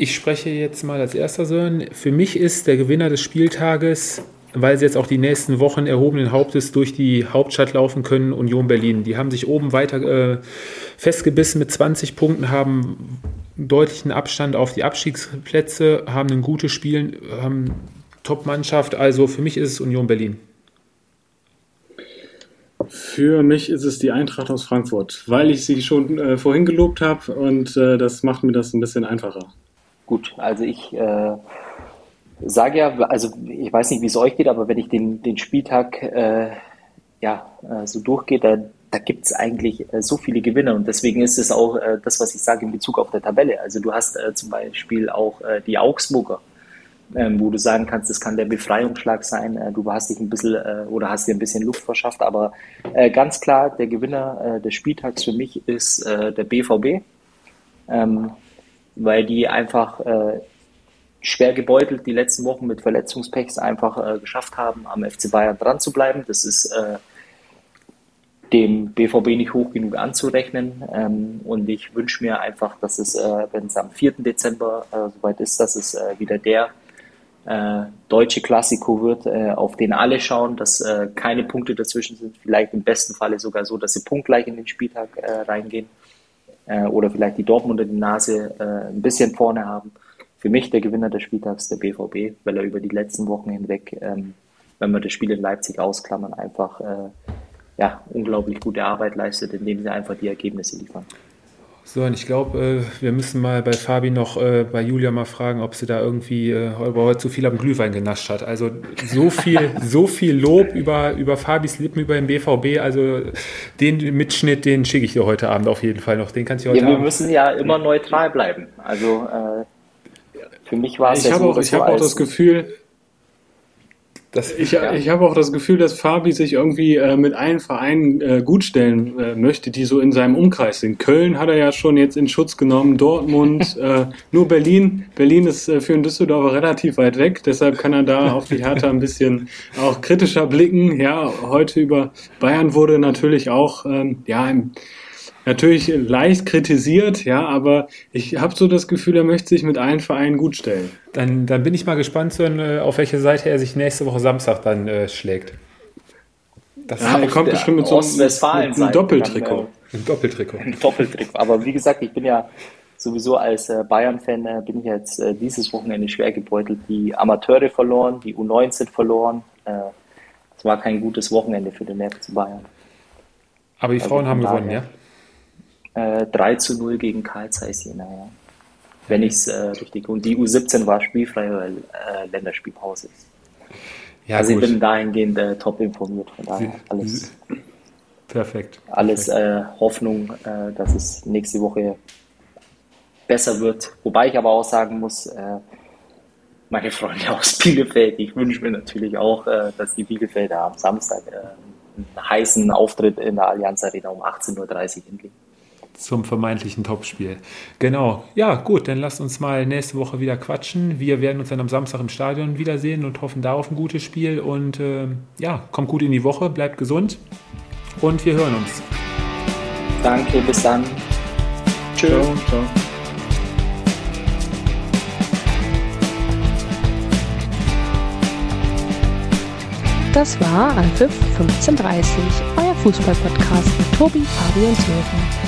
Ich spreche jetzt mal als erster Sören. Für mich ist der Gewinner des Spieltages, weil sie jetzt auch die nächsten Wochen erhobenen Hauptes durch die Hauptstadt laufen können, Union Berlin. Die haben sich oben weiter äh, festgebissen mit 20 Punkten, haben deutlichen Abstand auf die Abstiegsplätze, haben ein gutes Spiel, haben Top-Mannschaft. Also für mich ist es Union Berlin. Für mich ist es die Eintracht aus Frankfurt, weil ich sie schon äh, vorhin gelobt habe und äh, das macht mir das ein bisschen einfacher. Gut, also ich äh, sage ja, also ich weiß nicht, wie es euch geht, aber wenn ich den, den Spieltag äh, ja, äh, so durchgehe, da, da gibt es eigentlich äh, so viele Gewinner und deswegen ist es auch äh, das, was ich sage in Bezug auf der Tabelle. Also du hast äh, zum Beispiel auch die Augsburger, ähm, wo du sagen kannst, das kann der Befreiungsschlag sein. Du hast dich ein bisschen oder hast dir ein bisschen Luft verschafft, aber ganz klar, der Gewinner des Spieltags für mich ist der BVB, ähm, weil die einfach äh, schwer gebeutelt die letzten Wochen mit Verletzungspechs einfach äh, geschafft haben, am FC Bayern dran zu bleiben. Das ist äh, dem BVB nicht hoch genug anzurechnen. Ähm, und ich wünsche mir einfach, dass es, äh, wenn es am 4. Dezember äh, soweit ist, dass es äh, wieder der deutsche Klassiko wird, auf den alle schauen, dass keine Punkte dazwischen sind. Vielleicht im besten Falle sogar so, dass sie punktgleich in den Spieltag reingehen. Oder vielleicht die Dortmunder die Nase ein bisschen vorne haben für mich der Gewinner des Spieltags der BVB, weil er über die letzten Wochen hinweg, ähm, wenn wir das Spiel in Leipzig ausklammern, einfach äh, ja, unglaublich gute Arbeit leistet, indem sie einfach die Ergebnisse liefern. So, und ich glaube, äh, wir müssen mal bei Fabi noch äh, bei Julia mal fragen, ob sie da irgendwie äh, heute zu viel am Glühwein genascht hat. Also so viel, so viel Lob über, über Fabis Lippen, über den BVB. Also den Mitschnitt, den schicke ich dir heute Abend auf jeden Fall noch. Den kannst du heute ja, wir Abend. müssen ja immer neutral bleiben. Also äh, für mich war es ich ja so, auch, Ich habe auch das Gefühl, das, ich, ja. ich habe auch das Gefühl, dass Fabi sich irgendwie äh, mit allen Vereinen äh, gutstellen äh, möchte, die so in seinem Umkreis sind. Köln hat er ja schon jetzt in Schutz genommen, Dortmund, äh, nur Berlin. Berlin ist äh, für einen Düsseldorfer relativ weit weg, deshalb kann er da auf die Hertha ein bisschen auch kritischer blicken. Ja, heute über Bayern wurde natürlich auch ähm, ja im natürlich leicht kritisiert, ja, aber ich habe so das Gefühl, er möchte sich mit allen Vereinen gut stellen. Dann, dann bin ich mal gespannt, zu, äh, auf welche Seite er sich nächste Woche Samstag dann äh, schlägt. Das ja, er kommt bestimmt mit so einem, einem Doppeltrikot. Ein Doppeltrikot. Ein Doppeltrikot. Aber wie gesagt, ich bin ja sowieso als äh, Bayern-Fan, äh, bin ich jetzt äh, dieses Wochenende schwer gebeutelt. Die Amateure verloren, die U19 verloren. Äh, es war kein gutes Wochenende für den FC Bayern. Aber die also Frauen haben gewonnen, ja? Äh, 3 zu 0 gegen Karl Zeiss Jena, ja. Wenn ich es äh, richtig. Und die U17 war spielfrei, weil äh, Länderspielpause ist. Ja, also gut. ich bin dahingehend äh, top informiert, von daher alles. Perfekt. Alles. Äh, Hoffnung, äh, dass es nächste Woche besser wird. Wobei ich aber auch sagen muss, äh, meine Freunde aus Bielefeld, ich wünsche mir natürlich auch, äh, dass die Bielefelder am Samstag äh, einen heißen Auftritt in der Allianz Arena um 18.30 Uhr hinlegen zum vermeintlichen Topspiel. Genau. Ja, gut, dann lasst uns mal nächste Woche wieder quatschen. Wir werden uns dann am Samstag im Stadion wiedersehen und hoffen darauf ein gutes Spiel. Und äh, ja, kommt gut in die Woche, bleibt gesund und wir hören uns. Danke, bis dann. Tschüss. Ciao, ciao. Das war Anpfiff 1530, euer Fußballpodcast mit Tobi, Fabi und Sören.